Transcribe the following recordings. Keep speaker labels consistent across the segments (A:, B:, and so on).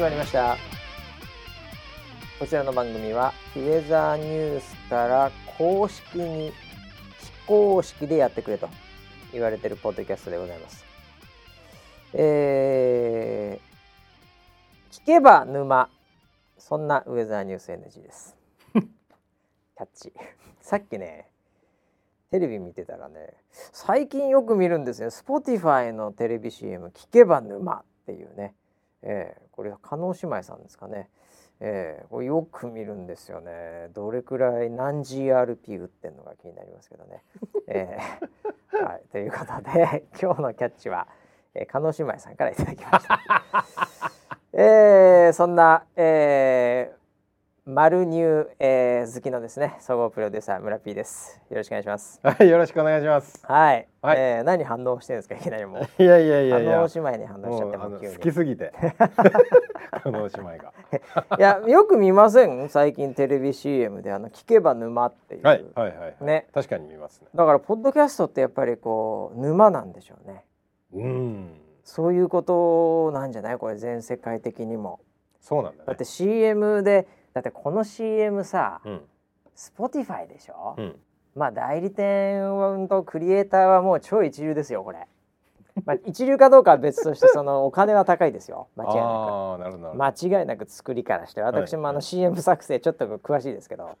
A: 始まりました。こちらの番組はウェザーニュースから公式に非公式でやってくれと言われてるポッドキャストでございます。えー、聞けば沼。そんなウェザーニュース NG です。キャッチ。さっきねテレビ見てたらね最近よく見るんですよ Spotify のテレビ CM「聞けば沼」っていうね、えー、これ加納姉妹さんですかね、えー、これよく見るんですよねどれくらい何 GRP 打ってんのか気になりますけどね。えー はい、ということで今日のキャッチは、えー、加納姉妹さんからいただきました。えー、そんな、えー、マルニュー、えー、好きのですね総合プロデューサー村 P です。よろしくお願いします。
B: はいよろしくお願いします。
A: はい、はい、えー、何反応してるんですか？いきなりもう。
B: いやいやいやいや。
A: 姉妹に反応しちゃっても
B: 好きすぎて。この姉妹が。
A: いやよく見ません？最近テレビ CM であの聞けば沼っていう。
B: はいはいはい、ね。確かに見ますね。
A: だからポッドキャストってやっぱりこう沼なんでしょうね。
B: うん。
A: そういうことなんじゃない？これ全世界的にも。
B: そうなんだ、ね、
A: だって CM でだってこの CM さ、うん、Spotify でしょ、うん、まあ代理店とクリエイターはもう超一流ですよこれ。まあ、一流かどうかは別としてそのお金は高いですよ間違いなく。間違いなく作りからして。私もあの CM 作成ちょっと詳しいですけど。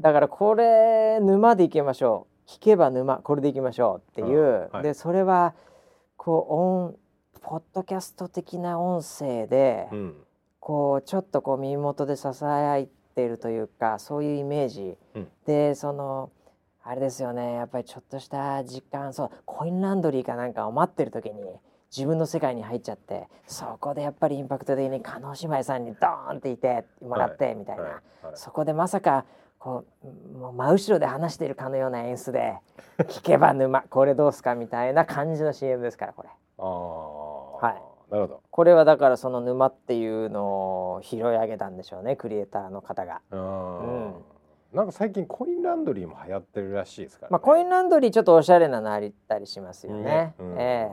A: だからこれ沼でいきましょう。聞けば沼これでいきましょうっていう、はい、でそれはこう音ポッドキャスト的な音声で、うんこうちょっとこう耳元で支えているというかそういうイメージ、うん、でそのあれですよねやっぱりちょっとした時間そうコインランドリーかなんかを待ってる時に自分の世界に入っちゃってそこでやっぱりインパクト的に叶姉妹さんにドーンっていてもらって、みたいな、はい。はい。はい、そこでまさかこうもう真後ろで話しているかのような演出で聞けば沼これどうすかみたいな感じの CM ですからこれ。
B: あはいなるほど。
A: これはだからその沼っていうのを拾い上げたんでしょうねクリエイターの方が。
B: うん、なんか最近コインランドリーも流行ってるらしいですから、ね、
A: まあ、コインランドリーちょっとおしゃれなのありたりしますよね。ね。うん、え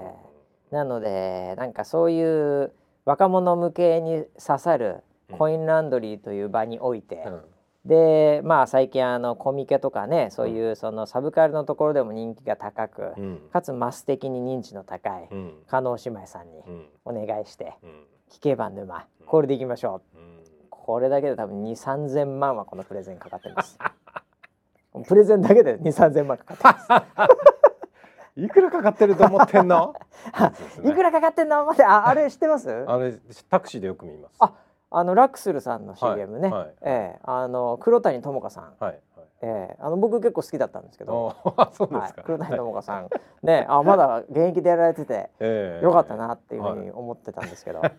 A: ー、なのでなんかそういう若者向けに刺さるコインランドリーという場において、うんでまあ最近あのコミケとかねそういうそのサブカルのところでも人気が高く、うん、かつマス的に認知の高い加納姉妹さんにお願いして「聞けば沼。これでいきましょう」これだけで多分2 3 0 0 0万はこのプレゼンかかってます。プレゼンだけで2 3 0 0 0万かかってます。
B: いくらかかってると思ってんの？
A: いくらかかってんの？待ってああれ知ってます？
B: あれタクシーでよく見ます。
A: ああのラクスルさんの CM ね、はいはい、えー、あの黒谷友香さん、はいはい、えー、あの僕結構好きだったんですけど、
B: そうですか、はい、
A: 黒谷友香さん。ね、あまだ現役でやられてて、えー、よかったなっていうふうに思ってたんですけど、は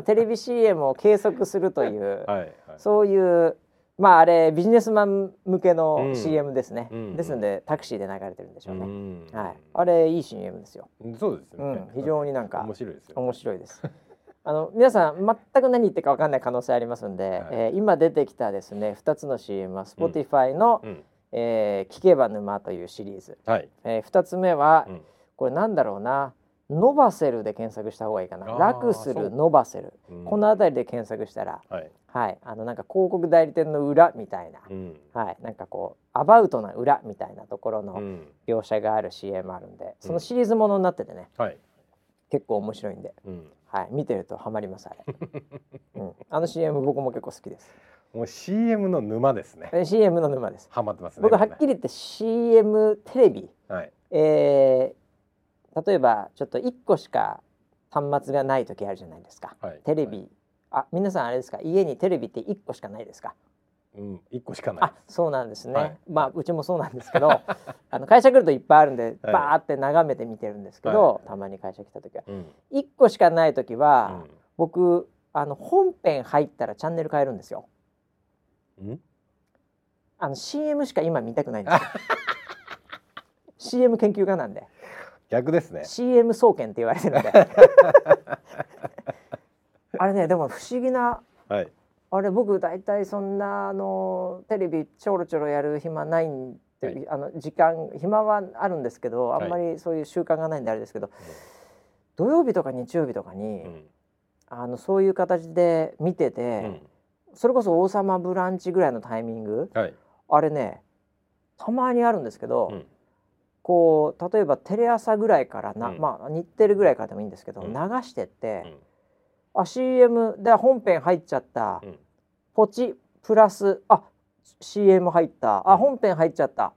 A: い、テレビ CM を計測するという、はいはい、そういうまああれビジネスマン向けの CM ですね、うん、ですのでタクシーで流れてるんでしょうね、うん、はい、あれいい CM ですよ。
B: そうですね、う
A: ん、非常になんか
B: 面白いですよ、
A: 面白いですあの皆さん全く何言ってるか分かんない可能性ありますんで、はい、えー、今出てきたですね2つの CM は Spotify の、うん、えー、聞けば沼」というシリーズ、はい、えー、2つ目は、うん、これなんだろうなノバセルで検索した方がいいかな。ラクスルノバセル、うん、この辺りで検索したら、はい、はい、あのなんか広告代理店の裏みたいな、うん、はい、なんかこうアバウトな裏みたいなところの描写がある CM あるんで、そのシリーズものになっててね、はい、結構面白いんで、はい、見てるとハマりますあれ、うん、あの CM 僕も結構好きです。
B: もう CM の沼ですね。
A: CM の沼です。
B: ハマってます、ね、
A: 僕はっきり言って CM テレビ、はい、えー、例えばちょっと1個しか端末がない時あるじゃないですか、はい、テレビ、はい、あ皆さんあれですか？家にテレビって1個しかないですか？
B: うん、一個しかない。あ、
A: そうなんですね。はい、まあうちもそうなんですけど、あの会社来るといっぱいあるんで、バーって眺めて見てるんですけど、はい、たまに会社来た時は、一、うん、個しかない時は、うん、僕あの本編入ったらチャンネル変えるんですよ。あの CM しか今見たくないんですよ。CM 研究家なんで。
B: 逆ですね。
A: CM 総研って言われてるんで。あれねでも不思議な。はい。あれ僕大体そんなあのテレビちょろちょろやる暇ないんで、あの時間暇はあるんですけどあんまりそういう習慣がないんであれですけど、土曜日とか日曜日とかに、
B: うん。
A: あのそういう形で見てて、
B: うん。
A: それこそ「王様ブランチ」ぐらいのタイミング
B: はい。
A: あれねたまにあるんですけど、
B: うん。
A: こう例えばテレ朝ぐらいからな、
B: うん。
A: まあ日テレぐらいからでもいいんですけど、
B: うん。
A: 流してって、
B: うん。
A: あ CM で本編入っちゃった、
B: うん
A: ポチプラスあ CM 入った。あ本編入っちゃった。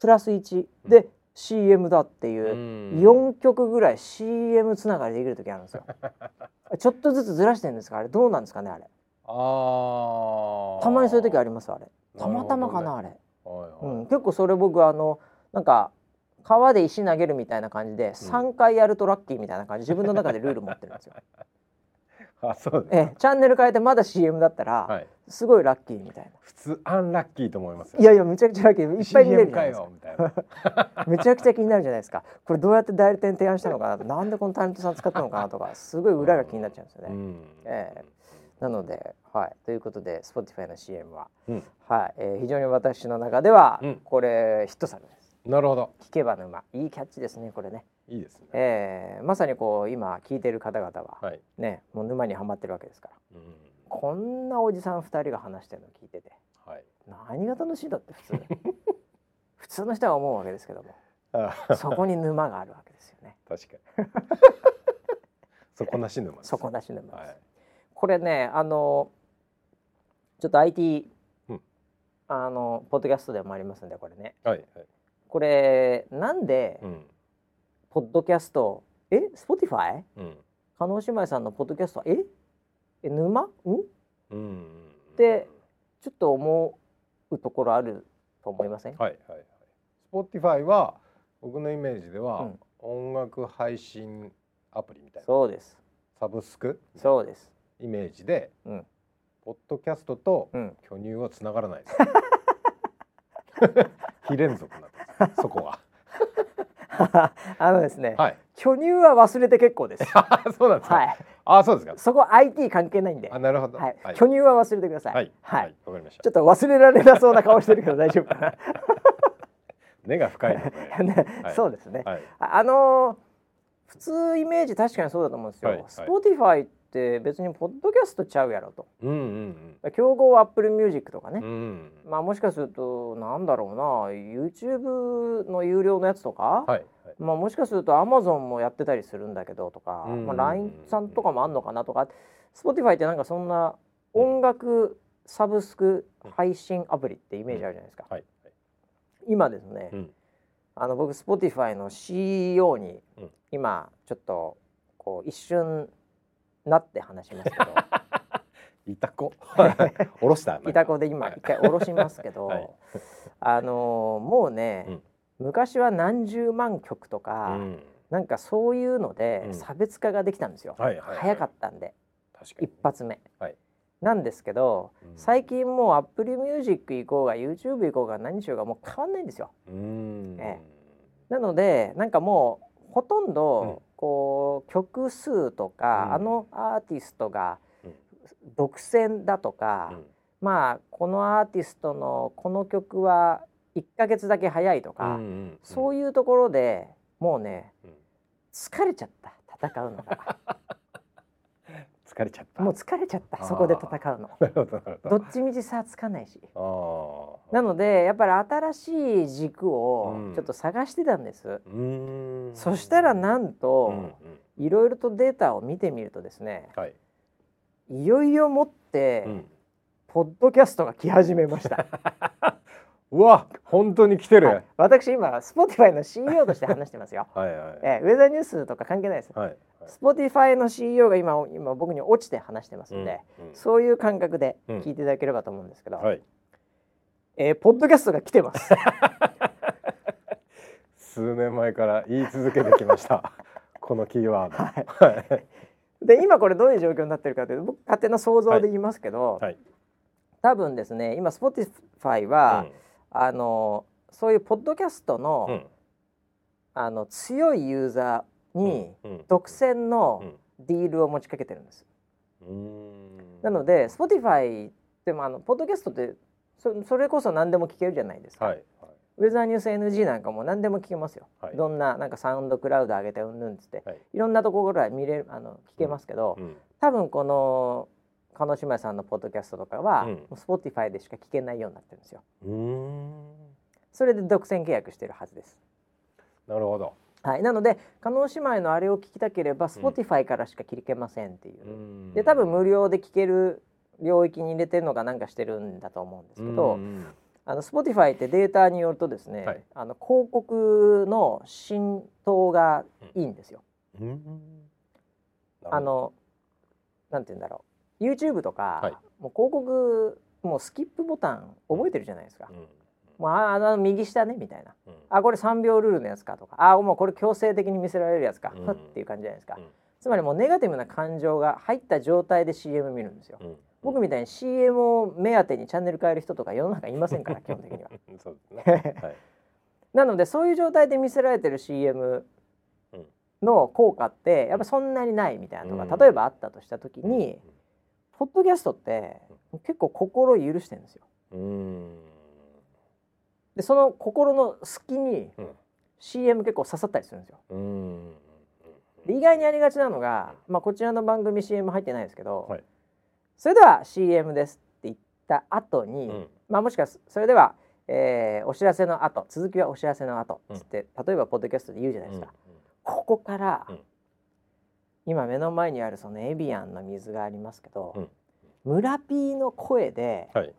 A: プラス1で、CM だっていうう、
B: ん。
A: 4曲ぐらい CM つながりできる時あるんですよ。ちょっとずつずらしてるんですか？あれどうなんですかねあれ？
B: ああ
A: たまにそういう時あり
B: ま
A: ますあれ。たまたまかなあれ、
B: はいはい。
A: うん、結構それ僕あのなんか川で石投げるみたいな感じで3回やるとラッキーみたいな感じ。自分の中でルール持ってるんですよ。
B: あそうです
A: ええチャンネル変えてまだ CM だったら、
B: はい。
A: すごいラッキーみたいな。
B: 普通アンラッキーと思いますよ。
A: いやいやめちゃくちゃラッキー。いっぱい見れるじゃないです
B: か。よみたいな。
A: か。めちゃくちゃ気になるじゃないですか。これどうやって代理店提案したのかな？なんでこのタレントさん使ったのかなとかすごい裏が気になっちゃうんですよね。
B: うん。
A: ええ。なので、はい、ということで Spotify の CM は、
B: うん。
A: はい。えー非常に私の中では、
B: うん。
A: これヒット作です。
B: なるほど。
A: 聞けば沼。いいキャッチですねこれね。
B: いいですね。
A: えーまさにこう今聞いてる方々は、
B: はい。
A: ねもう沼にはまってるわけですから。
B: うん。
A: こんなおじさん2人が話してるの聞いてて
B: はい。
A: 何が楽しいんだって普通。普通の人は思うわけですけども。
B: あ
A: そこに沼があるわけですよね。
B: 確かに。底なし沼です。
A: 底なし沼です、
B: はい。
A: これねあのちょっと IT、
B: うん。
A: あのポッドキャストでもありますんでこれね。
B: はいはい。
A: これなんで、
B: うん
A: ポッドキャスト。え？Spotify?
B: うん。
A: 加納姉妹さんのポッドキャストえ？え沼？ん？
B: うん
A: でちょっと思うところあると思いません、
B: はいはいはい。Spotify は僕のイメージでは、
A: うん。
B: 音楽配信アプリみたいな。
A: そうです。
B: サブスク？
A: そうです。
B: イメージで、
A: うん。
B: ポッドキャストと
A: うん。
B: 巨乳はつながらないです。非連続なんです。そこは。
A: あのですね、
B: はい。
A: 巨乳は忘れて結構です
B: そうなんですか。
A: はい
B: あ、そうですか。
A: そこ IT 関係ないんで
B: あ、なるほど。
A: はい、
B: はい。
A: 巨乳は忘れてください
B: はい。
A: はい、
B: わかりました
A: ちょ。っと忘れられなそうな顔してるけど大丈夫かな
B: 根が深い。
A: ね、
B: はい
A: そうですね、
B: はい。
A: ああのー普通イメージ確かにそうだと思うんですよ、
B: はいはい
A: Spotify って別にポッドキャストちゃうやろと
B: うんうん
A: 競合 Apple Music とかね
B: うん。う、ん。
A: まあもしかするとなんだろうな YouTube の有料のやつとか、
B: はい。はい。
A: まあもしかすると Amazon もやってたりするんだけどとか、
B: うん
A: まあ、LINE さんとかもあんのかなとか Spotify ってなんかそんな音楽サブスク配信アプリってイメージあるじゃないですか、
B: はい。
A: 今ですね、
B: うん。
A: あの僕 Spotify の CEO に
B: うん
A: 今ちょっとこう一瞬なって話しますけど。
B: いたこ。下ろした。
A: いた子で今
B: はい。
A: 一回下ろしますけど、
B: はい。
A: あのーもうね、
B: うん。
A: 昔は何十万曲とか、
B: うん。
A: なんかそういうので
B: うん。
A: 差別化ができたんですよ、
B: はいはいはい。
A: 早かったんで。一発目、
B: はい。
A: なんですけど、
B: うん。
A: 最近もう Apple Music 行こうが YouTube 行こうが何しようがもう変わんないんですよ。
B: うん。
A: え。なのでなんかもうほとんど、
B: うん
A: こう曲数とか、
B: うん。
A: あのアーティストが
B: うん。
A: 独占だとか、
B: うん。
A: まあこのアーティストのこの曲は1ヶ月だけ早いとか、
B: うんうん。
A: そういうところでもうね
B: うん。
A: 疲れちゃった。戦うのが
B: 疲れちゃった。
A: もう疲れちゃったそこで戦うの
B: ど
A: っちみち差つかないし。なのでやっぱり新しい軸を
B: うん
A: ちょっと探してたんです、
B: うーん。
A: そしたらなん
B: うん
A: と
B: うん、
A: いろいろとデータを見てみるとですね
B: はい。
A: いよいよもって、
B: うん。
A: ポッドキャストが来始めました。
B: うわ、本当に来てる。
A: は
B: はいい
A: 私今 Spotify の CEO として話してますよ。
B: はい。
A: えーウェザーニュースとか関係ないです。
B: はい。はい
A: Spotify の CEO が今今僕に落ちて話してますんで、
B: うんうん
A: そういう感覚で
B: うん
A: 聞いていただければと思うんですけど、
B: はい。
A: えーポッドキャストが来てます。
B: 数年前から言い続けてきました。このキーワード。
A: はい
B: はい。
A: で今これどういう状況になってるかというと僕勝手な想像で言いますけど、
B: はい。
A: 多分ですね今 Spotify は、あのそういうポッドキャストの,、
B: うん。
A: あの強いユーザーに
B: うん。
A: 独占の
B: うん。
A: ディールを持ちかけてるんです。なので Spotify でもあのポッドキャストってそそれこそ何でも聞けるじゃないですか。
B: はい。はい。
A: ウェザーニュース NG なんかも何でも聞けますよ、
B: はい。
A: どんななんかサウンドクラウド上げてうんぬんっつって、
B: はい。
A: い、ろんなところから見れるあの聞けますけど、
B: うん。
A: 多分この加納姉妹さんのポッドキャストとかは、
B: うん。
A: Spotify でしか聞けないようになってるんですよ。それで独占契約してるはずです。
B: なるほど。
A: はい。なので加納姉妹のあれを聞きたければ Spotify からしか聞けませんっていう、
B: うん。
A: で多分無料で聞ける領域に入れてるのかなんかしてるんだと思うんですけど、
B: うん
A: あの Spotify ってデータによるとですね、
B: はい。
A: あの広告の浸透がいいんですよ。
B: うん。
A: あのなんて言うんだろう YouTube とか、
B: はい。
A: もう広告もうスキップボタン覚えてるじゃないですか。
B: うん。
A: もうああの右下ねみたいな。
B: うん。
A: あこれ3秒ルールのやつかとか。あもうこれ強制的に見せられるやつか、
B: うん。
A: ふっていう感じじゃないですか、
B: うん。
A: つまりもうネガティブな感情が入った状態で CM 見るんですよ、
B: うん。
A: 僕みたいに CM を目当てにチャンネル変える人とか世の中いませんから基本的には
B: そうですね。はい。
A: なのでそういう状態で見せられてる CM
B: うん。
A: の効果ってやっぱそんなにないみたいなのが
B: うん。
A: 例えばあったとした時に、ポッドキャストって結構心を許してるんですよ。
B: うん。
A: でその心の隙に
B: うん。
A: CM 結構刺さったりするんですよ。
B: うん。
A: で意外にありがちなのが、まあ、こちらの番組 CM 入ってないですけど、
B: はい。
A: それでは CM ですって言った後に、
B: うん。
A: まあ、もしくはそれでは、えーお知らせの後続きはお知らせの後つって、例えばポッドキャストで言うじゃないですか、ここから、
B: うん
A: 今目の前にあるそのエビアンの水がありますけど、村 P の声で
B: はい。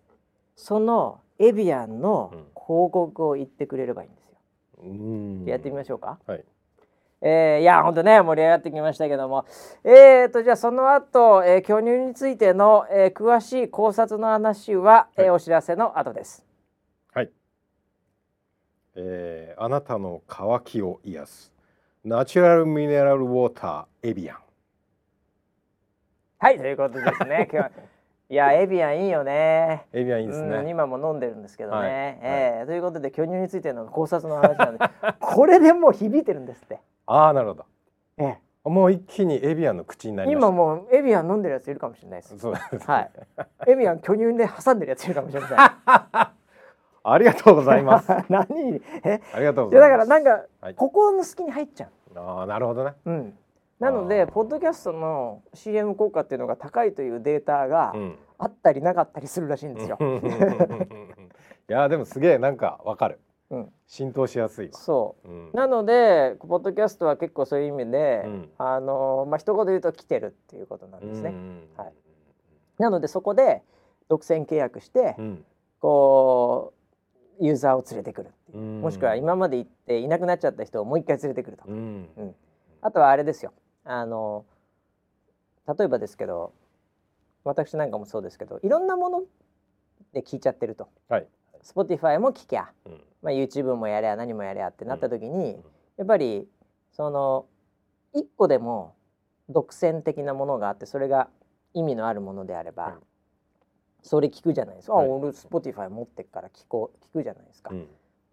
A: そのエビアンの
B: うん。
A: 広告を言ってくれればいいんですよ。
B: うん。
A: やってみましょうか。
B: はい。
A: えーいや本当ね盛り上がってきましたけども。えー、とじゃあその後、えー巨乳についての、えー詳しい考察の話は、えー
B: はい
A: お知らせの後です。
B: はい、えーあなたの渇きを癒すナチュラルミネラルウォーターエビアン
A: はいということですね 今日はいやエビアンいいよね。
B: エビアンいいですね、
A: うん今も飲んでるんですけどね。
B: はい
A: えーということで巨乳についての考察の話なんで これでもう響いてるんですって。
B: ああなるほど
A: え
B: もう一気にエビアンの口にな
A: ー
B: り
A: 今もうエビアン飲んでるやついるかもしれないです。
B: そうですね
A: はい。エビアン巨乳で挟んでるやついるかもしれません。
B: ありがとうございます。
A: 何？え？
B: ありがとうございます。
A: だからなんか、
B: はい。
A: 心の隙に入っちゃう。
B: ああなるほどね。
A: うん。なのでポッドキャストの CM 効果っていうのが高いというデータが
B: うん。
A: あったりなかったりするらしいんですよ。
B: いやでもすげえなんかわかる、
A: うん。
B: 浸透しやすいわ、
A: そう。
B: うん。
A: なのでポッドキャストは結構そういう意味で、
B: うん。
A: あのまあ一言で言うと来てるっていうことなんですね。
B: うん。
A: はい。なのでそこで独占契約して、
B: うん。
A: こうユーザーを連れてくるっていう。
B: うん。
A: もしくは今まで行っていなくなっちゃった人をもう一回連れてくるとか、
B: うん。
A: うん。あとはあれですよ。あの例えばですけど私なんかもそうですけどいろんなもので聞いちゃってると。
B: はい。
A: Spotify も聞きゃ、
B: うん。
A: まあ、YouTube もやれゃ何もやれゃってなった時に、やっぱりその一個でも独占的なものがあってそれが意味のあるものであれば、
B: はい
A: それ聞くじゃないですか、
B: はい。
A: あ俺 Spotify 持ってっから聞こう聞くじゃないですか、
B: うん。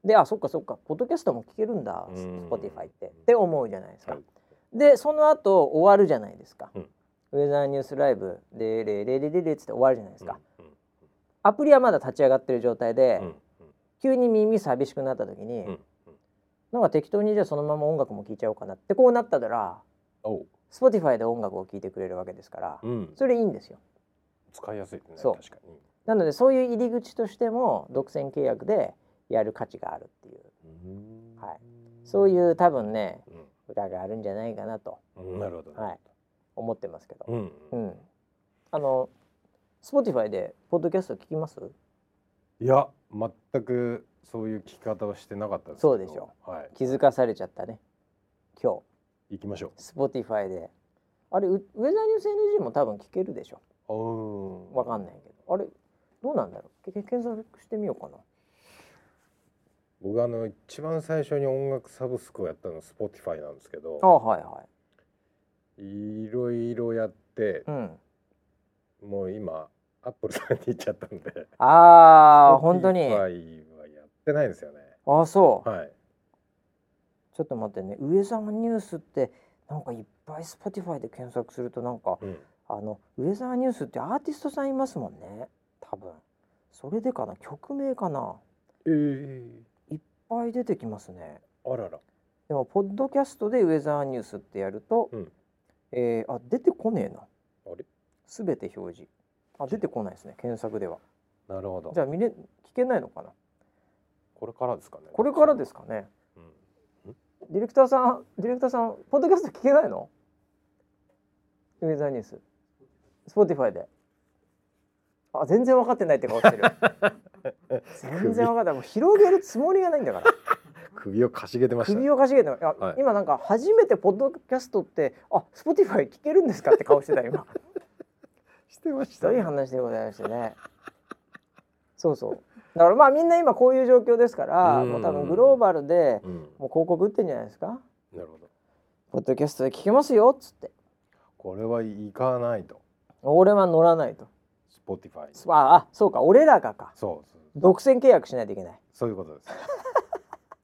A: であそっかそっか。ポッドキャストも聞けるんだ、
B: うん。
A: Spotify って。って思うじゃないですか、
B: はい。
A: でその後終わるじゃないですか、
B: うん。
A: ウェザーニュースライブでレレレレレっつって終わるじゃないですか、
B: うん
A: アプリはまだ立ち上がってる状態で、
B: うん
A: 急に耳寂しくなった時に、
B: うん
A: なんか適当にじゃあそのまま音楽も聴いちゃおうかなってこうなったら
B: おう
A: Spotify で音楽を聴いてくれるわけですから、
B: うん
A: それいいんですよ
B: 使いやすいね
A: そう。
B: 確かに。
A: なのでそういう入り口としても独占契約でやる価値があるっていう。
B: うん。
A: はい。そういう多分ね
B: う
A: 裏があるんじゃないかなと。
B: ん。なるほど。ね
A: はい。思ってますけど、
B: うん。
A: うん、あの Spotify でポッドキャスト聞きます？
B: いや全くそういう聞き方をしてなかったです
A: そうでしょ
B: はい。
A: 気づかされちゃったね。今
B: 行きましょ
A: 日 Spotify で。あれウウェザーニュース NG も多分聞けるでしょ
B: ううん。
A: わかんないけど。あれどうなんだろう？け検索してみようかな。
B: 僕あの一番最初に音楽サブスクをやったのは Spotify なんですけど。
A: あはいはい。
B: いろいろやって
A: うん。
B: もう今アップルさんに行っちゃったんで。
A: ああ本当に
B: ？Spotify はやってないんですよね。
A: あそう、
B: はい。
A: ちょっと待ってね。ウェザーニュースってなんかいっぱい Spotify で検索するとなんか
B: うん
A: あのウェザーニュースってアーティストさんいますもんね。多分。それでかな？曲名かな？
B: ええ
A: いっぱい出てきますね。
B: あらら。
A: でもポッドキャストでウェザーニュースってやると、
B: うん。
A: えーあ出てこねえな。
B: あれ？
A: すべて表示。あ出てこないですね。検索では。
B: なるほど。
A: じゃあ見れ聞けないのかな？
B: これからですかね。
A: これからですかね。
B: うん？
A: ディレクターさんディレクターさんポッドキャスト聞けないの？ウェザーニュース Spotify で。あ全然分かってないって顔してる。全然分かってない。もう広げるつもりがないんだから。
B: 首をかしげてました。ね
A: 首をかしげて
B: はい。
A: 今なんか初めてポッドキャストってあ Spotify 聞けるんですかって顔してた今。
B: してまし
A: ひどい
B: たね
A: 話でございましてね。そうそう。だからまあみんな今こういう状況ですから
B: うん。
A: もう多分グローバルで
B: うん。
A: もう広告打ってんじゃないですか。
B: なるほど。
A: ポッドキャストで聞けますよっつって。
B: これは行かないと
A: 俺は乗らないと。
B: Spotify
A: ああそうか。俺らがか。
B: そう
A: 独占契約しないといけない。
B: そういうことです。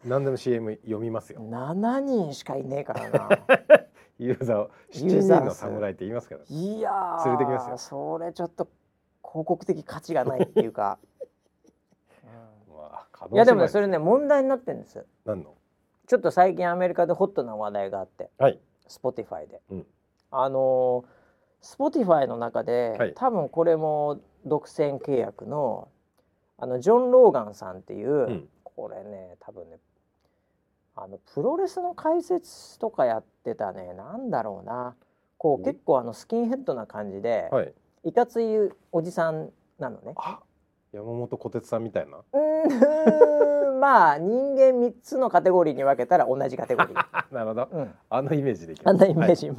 B: 何でも CM 読みますよ。
A: 7人しかいねえからな。
B: ユーザーを7
A: ユーザー数
B: 人の侍って言いますから。ね
A: いやー。
B: 連れてきますよ
A: それちょっと広告的価値がないっていうか、うん。
B: ま
A: いやでもね
B: し
A: それね問題になってるんです。
B: 何の？
A: ちょっと最近アメリカでホットな話題があって。
B: はい。
A: Spotify で、
B: うん。
A: あのー、Spotify の中で、
B: はい。
A: 多分これも独占契約のあのジョン・ローガンさんっていう、
B: ん。
A: これね多分ねあのプロレスの解説とかやってたねなんだろうな。こう
B: お
A: 結構あのスキンヘッドな感じで、
B: はい。
A: い、かついおじさんなのね。
B: あ山本小鉄さんみたいな。
A: うーん まあ人間3つのカテゴリーに分けたら同じカテゴリー。
B: あ なるほど。
A: うん。
B: あのイメージでいき
A: あんなイメー
B: はい。
A: ジ、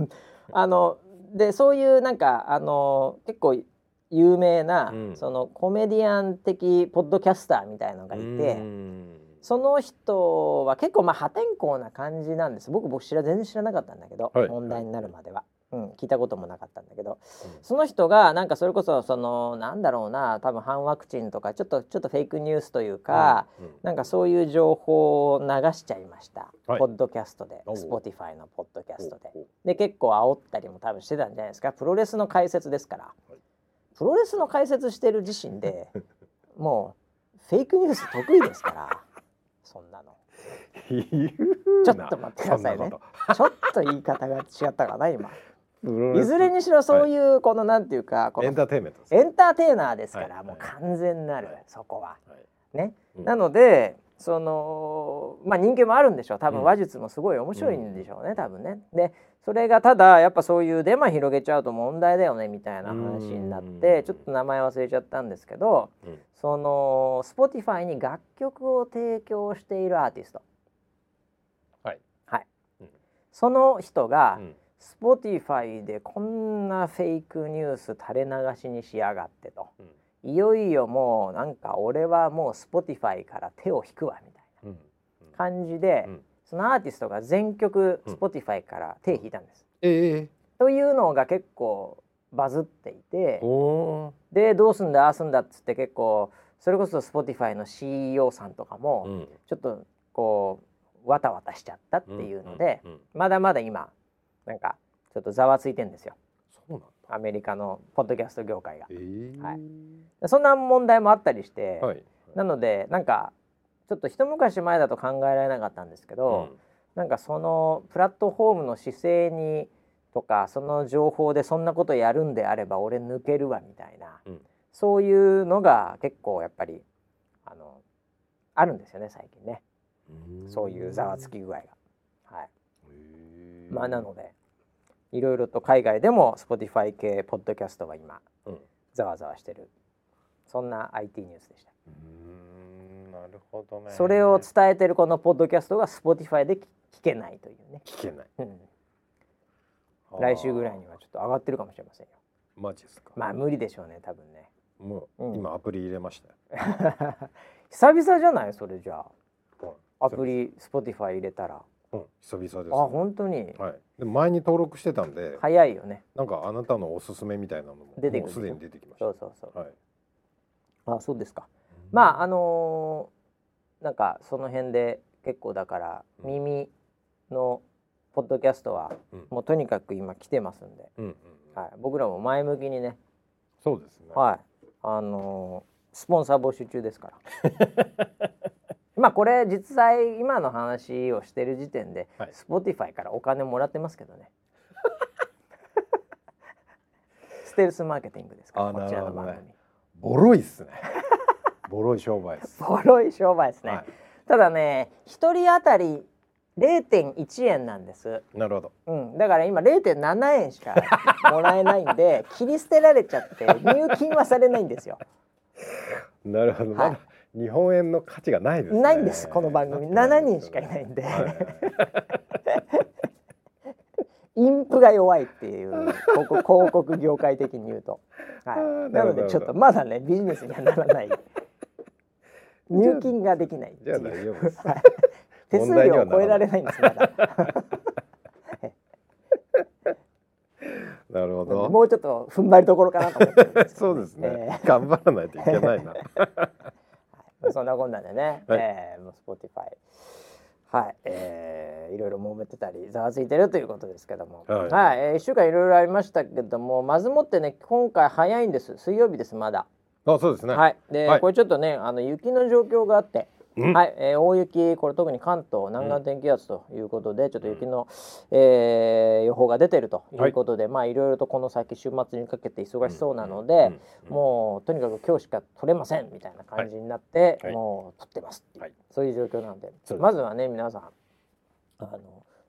A: あのでそういうなんかあの結構有名な、
B: うん。
A: そのコメディアン的ポッドキャスターみたいのがいてその人は結構まあ破天荒な感じなんです。僕僕知ら全然知らなかったんだけど、
B: はい。
A: 問題になるまでは、うん、聞いたこともなかったんだけどその人がなんかそれこそそのなんだろうな多分反ワクチンとかちょっとちょっとフェイクニュースというか、
B: うんうん。
A: なんかそういう情報を流しちゃいました、
B: はい。
A: ポッドキャストで Spotify のポッドキャストで。で結構煽ったりも多分してたんじゃないですか。プロレスの解説ですから、
B: はい
A: プロレスの解説してる自身で もうフェイクニュース得意ですから。そんなの。ちょ
B: な
A: っと待ってくださいね。ちょっと言い方が違ったかな今いずれにしろそういうこのなんていうかこの
B: エンターテインメント
A: エンターテイナーですから、
B: はい。
A: もう完全なる、
B: はい。
A: そこは。
B: はい。
A: ね、
B: うん。
A: なのでそのまあ人気もあるんでしょう。多分
B: うん。
A: 話術もすごい面白いんでしょうね、多分ね。でそれがただやっぱそういうデマ広げちゃうと問題だよねみたいな話になって
B: うん。
A: ちょっと名前忘れちゃったんですけど
B: うん。
A: その Spotify に楽曲を提供しているアーティスト。
B: はい。
A: はい、
B: うん。
A: その人が、
B: うん
A: Spotify でこんなフェイクニュース垂れ流しにしやがってと。
B: うん。
A: いよいよもうなんか俺はもう Spotify から手を引くわみたい
B: うん。
A: な感じで、
B: うん。
A: そのアーティストが全曲
B: うん。
A: Spotify から手引いたんです。
B: ええ
A: というのが結構バズっていてでどうすんだああすんだっつって結構それこそ Spotify の CEO さんとかも
B: うん。
A: ちょっとこうわたわたしちゃったっていうので、
B: うんうん。
A: まだまだ今なんかちょっとざわついてんですよ。
B: そうなんだ。
A: アメリカのポッドキャスト業界が。
B: ええ
A: はい。そんな問題もあったりして、
B: はい。
A: なのでなんかちょっと一昔前だと考えられなかったんですけど、なんかそのプラットフォームの姿勢にとかその情報でそんなことやるんであれば俺抜けるわみたいな、
B: うん。
A: そういうのが結構やっぱりあのあるんですよね最近ね。
B: うん。
A: そういうざわつき具合が。まあなのでいろいろと海外でも Spotify 系ポッドキャストは今
B: うん。
A: ざわざわしてる。そんな IT ニュースでした。
B: なるほどね。
A: それを伝えてるこのポッドキャストが Spotify で聞聞けないというね、
B: 聞けない。
A: うん。来週ぐらいにはちょっと上がってるかもしれませんよ。
B: マジですか。
A: まあ無理でしょうね多分ね。
B: も
A: うん。
B: う今アプリ入れましたよ。
A: 久々じゃない？それじゃ
B: うん
A: あアプリ Spotify 入れたら
B: うん。久々です
A: あ本当に。
B: はい。でも前に登録してたんで
A: 早いよね。
B: なんかあなたのおすすめみたいなのも
A: 出て
B: もうすでに出てきました。
A: そうそうそう。
B: はい。
A: あそうですか。まああのーなんかその辺で結構だから
B: うん。
A: 耳のポッドキャストは
B: うん。
A: もうとにかく今来てますんで、
B: うんうん。
A: はい、僕らも前向きにね。
B: そうですね。
A: はい。あのースポンサー募集中ですから まあこれ実際今の話をしてる時点で、
B: はい。
A: Spotify からお金もらってますけどね。ステルスマーケティングですからこちらの番組、
B: ボロいっすね。ボロい商売です、
A: ボロい商売ですね、
B: は
A: ただね一人当たり0.1円なんです、
B: い、なるほど。
A: うん、だから今0.7円しかもらえないんで切り捨てられちゃって入金はされないんですよ。
B: なるほど、
A: はい
B: 日本円の価値がないですね。
A: ないんですこの番組。7人しかいないんで。インプが弱いっていうここ広告業界的に言うと、はい、なのでちょっとまだねビジネスにはならない。入金ができない
B: じゃあ大丈夫です。
A: はい。手数料を超えられないんですまだ。
B: なるほど。
A: もうちょっと踏ん張りどころかなと思ってるんですけど
B: そうですね、
A: え
B: 頑張らないといけないな。
A: ーそんなこんなでね、
B: はい。
A: えーもう Spotify はい、えーいろいろ揉めてたりざわついてるということですけども、
B: はい。
A: はい、えー、1週間いろいろありましたけどもまずもってね今回早いんです。水曜日ですまだ、
B: あそうですね。
A: はい。で、
B: はい。
A: これちょっとねあの雪の状況があって、
B: うん。
A: はい、えー大雪これ特に関東南岸低気圧ということで、ちょっと雪の、えー予報が出てるということで、まあいろいろとこの先週末にかけて忙しそうなので、
B: うん。うん。
A: もうとにかく今日しか取れませんみたいな感じになって、
B: はい。
A: もう取ってます、
B: はい。
A: そういう状況なんで。まずはね皆さんあの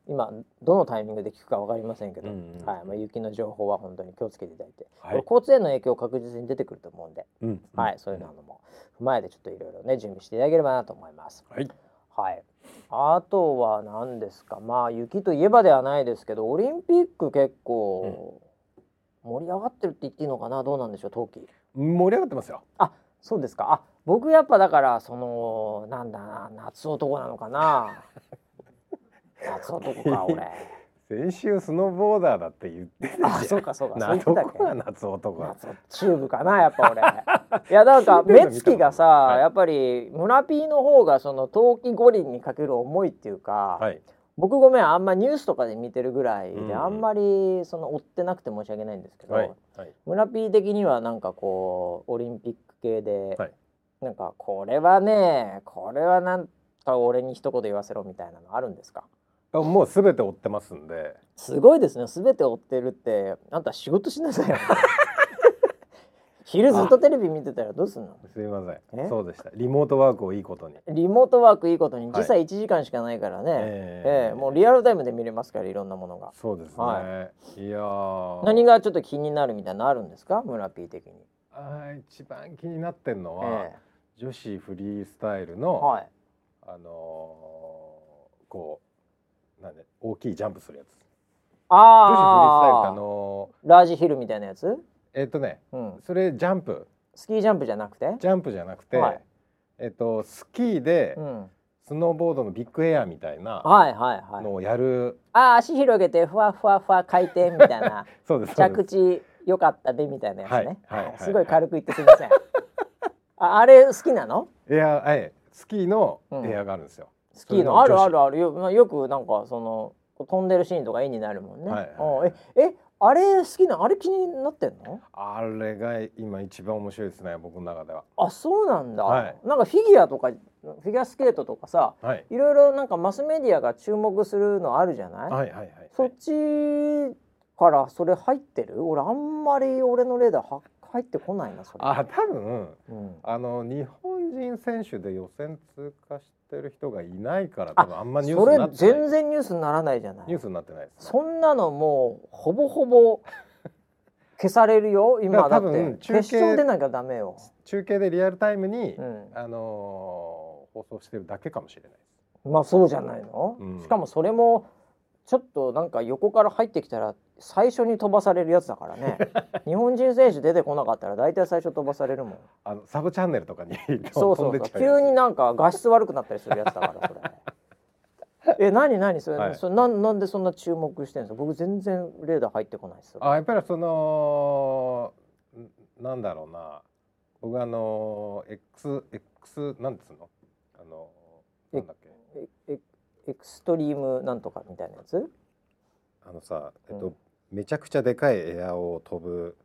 A: 今どのタイミングで聞くかわかりませんけど、
B: うんうん
A: はいまあ、雪の情報は本当に気をつけていただいて、
B: はい
A: 交通への影響確実に出てくると思うんで、
B: うん
A: はい、そういうのも踏まえてちょっといろいろね準備していただければなと思います。
B: はい
A: はい。あとは何ですか。まあ雪といえばではないですけど、オリンピック結構盛り上がってるって言っていいのかな。どうなんでしょう。冬季。
B: 盛り上がってますよ
A: あ、そうですか。あ、僕やっぱだからそのなんだな夏男なのかな。夏男か俺。
B: 先週スノーボーダーだって言ってた
A: あ、そうかそうか。そう
B: な
A: 言ってたっけ？
B: どこが夏男が
A: 夏チューブかなやっぱ俺。いやなんか 目つきがさ、
B: はい。
A: やっぱり村 P の方がその冬季五輪にかける思いっていうか、
B: はい。
A: 僕ごめんあんまニュースとかで見てるぐらいで、
B: うん。
A: あんまりその追ってなくて申し訳ないんですけど、
B: はいはい。
A: 村 P 的にはなんかこうオリンピック系で、
B: はい。
A: なんかこれはねこれはなんか俺に一言言わせろみたいなのあるんですか？
B: あもうすべて追ってますんで。す
A: ごいですね。全て追ってるってあんた仕事しなさいよ。昼ずっとテレビ見てたらどうすんの？
B: すいませ
A: え？
B: んそうでした。リモートワークをいいことに。
A: リモートワークいいことに
B: はい。
A: 時差1時間しかないからね、
B: え
A: え。えもうリアルタイムで見れますからいろんなものが。
B: そうですね、、
A: はい。
B: やー。
A: 何がちょっと気になるみたいなのあるんですか？村 P 的に、
B: あー一番気になってんのは、
A: え
B: 女子フリースタイル
A: え
B: の、
A: はい。
B: あのーこうなんで大きいジャンプするやつ。女子フリースタイルあ
A: ああ
B: の
A: ラージヒルみたいなやつ、
B: ーえっ、とね
A: うん、
B: それジャンプ。
A: スキージャンプじゃなくて？
B: ジャンプじゃなくて、
A: はい。
B: えっ、とスキーで
A: うん、
B: スノーボードのビッグエアみたいな
A: はいはいはい。
B: のをやる、
A: ああ足広げてふわふわふわ回転みたいな。
B: そうです
A: 着地良かったねみたいなやつね、
B: はいはいはい。
A: すごい軽く言ってすみません。ああれ好きなの？
B: エアええスキーの
A: うん。
B: エアがあるんですよ、
A: スキーのあるあるある。よまあよくなんかその飛んでるシーンとか絵になるもんね、
B: はい。はい
A: おええあれ好きなあれ気になってんの？
B: あれが今一番面白いですね僕の中では。
A: あそうなんだ、
B: はい。
A: なんかフィギュアとかフィギュアスケートとかさ
B: はい。
A: いろいろなんかマスメディアが注目するのあるじゃない、
B: はいはいはい
A: そっちからそれ入ってる？俺あんまり俺のレーダーは入ってこないなそれ。
B: あ多分
A: うん、
B: あの日本人選手で予選通過してる人がいないから多分あんまニュー
A: それ
B: スになってない。
A: 全然ニュースにならないじゃない。
B: ニュースになってないです、ね、
A: そんなのもうほぼほぼ 消されるよ今だって
B: 分中継
A: 決勝出なきゃダメよ、
B: 中継でリアルタイムに、
A: うん、
B: あのー放送してるだけかもしれない
A: まあそうじゃないの、
B: うん。
A: しかもそれもちょっとなんか横から入ってきたら最初に飛ばされるやつだからね。日本人選手出てこなかったら大体最初飛ばされるもん。
B: あのサブチャンネルとかに
A: そうそうそう。急になんか画質悪くなったりするやつだからそれ。え何何それ,、
B: はい。
A: それなんなんでそんな注目してるんですか？僕全然レーダー入ってこないです。よ
B: あやっぱりそのんなんだろうな。僕あの X X なんつうの？あのなんだっけ？
A: ええエクストリームなんとかみたいなやつ？
B: あのさえっと、
A: うん
B: めちゃくちゃでかいエアを飛ぶ。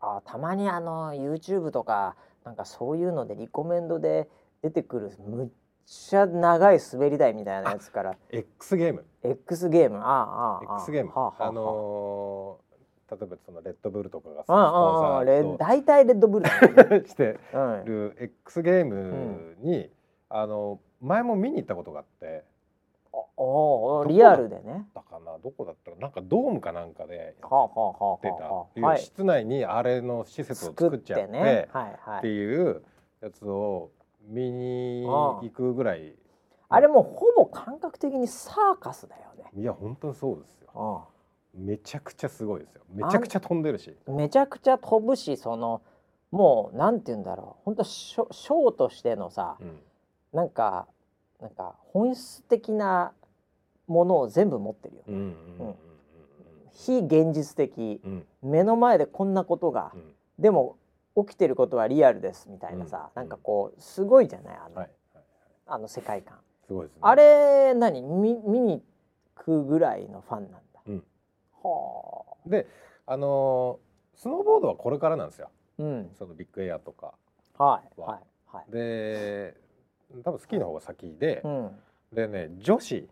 A: あたまにあの YouTube とかなんかそういうのでリコメンドで出てくるむっちゃ長い滑り台みたいなやつから。
B: X ゲーム。
A: X ゲーム。ああああ
B: X ゲーム。
A: はあはあ
B: のー例えばそのレッドブルとかがスポ
A: うんうん
B: ン
A: うん。レ
B: サ
A: 大体レッドブルね、
B: ー して
A: うん、
B: る X ゲームに、あの前も見に行ったことがあって
A: おおリアルでね。
B: だかな？どこだったかな？んかドームかなんかでやってた
A: は
B: っていう、
A: あはい。
B: 室内にあれの施設を作っちゃって
A: ね。はい
B: って
A: はい
B: いうやつを見に行くぐらい。
A: あれもうほぼ感覚的にサーカスだよね。
B: いや本当にそうですよ。
A: う
B: めちゃくちゃすごいですよ。めちゃくちゃ飛んでるし。
A: ん。めちゃくちゃ飛ぶしそのもうなんて言うんだろう。本当ショショーとしてのさ
B: うん。
A: なんかなんか本質的なものを全部持ってるよ、
B: うんうんうん
A: 非現実的。
B: うん。
A: 目の前でこんなことが。
B: う、ん。
A: でも起きてることはリアルですみたいなさ、
B: うん。
A: なんかこうすごいじゃない？あの,、あの世界観。
B: すごいですね。
A: あれ何？見見に行くぐらいのファンなんだ、
B: うん。
A: はあ。
B: であのースノーボードはこれからなんですよ。
A: うん。
B: そのビッグエアとかわ
A: はいはいはい。
B: で多分スキーの方が先で、
A: うん。
B: でね女子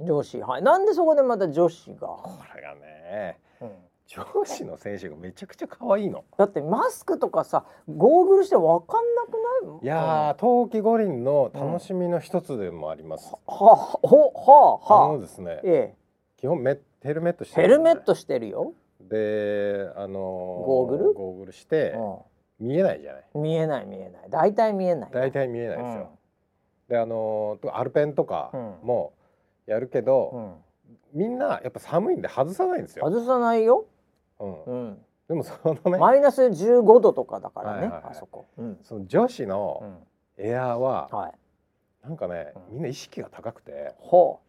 A: 女子はい。なんでそこでまた女子が、
B: これがね
A: うん。
B: 女子の選手がめちゃくちゃ可愛いの。
A: だってマスクとかさゴーグルしてわかんなくない？
B: いやー冬季五輪の楽しみの一つでもあります、
A: はあほはあ
B: あ
A: は。あ
B: のですね
A: え
B: 基本メヘルメットし
A: え
B: てるじゃない
A: ヘルメットしてるよ、
B: であのー
A: ゴーグル？
B: ゴーグルして
A: う
B: 見えないじゃない。
A: ん、見えない見えない。大体見えない
B: 大体見えないですよ、であのーアルペンとか
A: うん。
B: もやるけ
A: う
B: ど、
A: ん、
B: みんなやっぱ寒いんで外さないんですよ、
A: 外さないよ、
B: うん。
A: うん、
B: でもそのね、
A: マイナス15度とかだからね、
B: はいはいはい。
A: あそこ、うん。
B: その女子
A: う
B: の
A: ん、
B: エアーは
A: はい。
B: なんかね、
A: うん。
B: みんな意識が高くて
A: ほ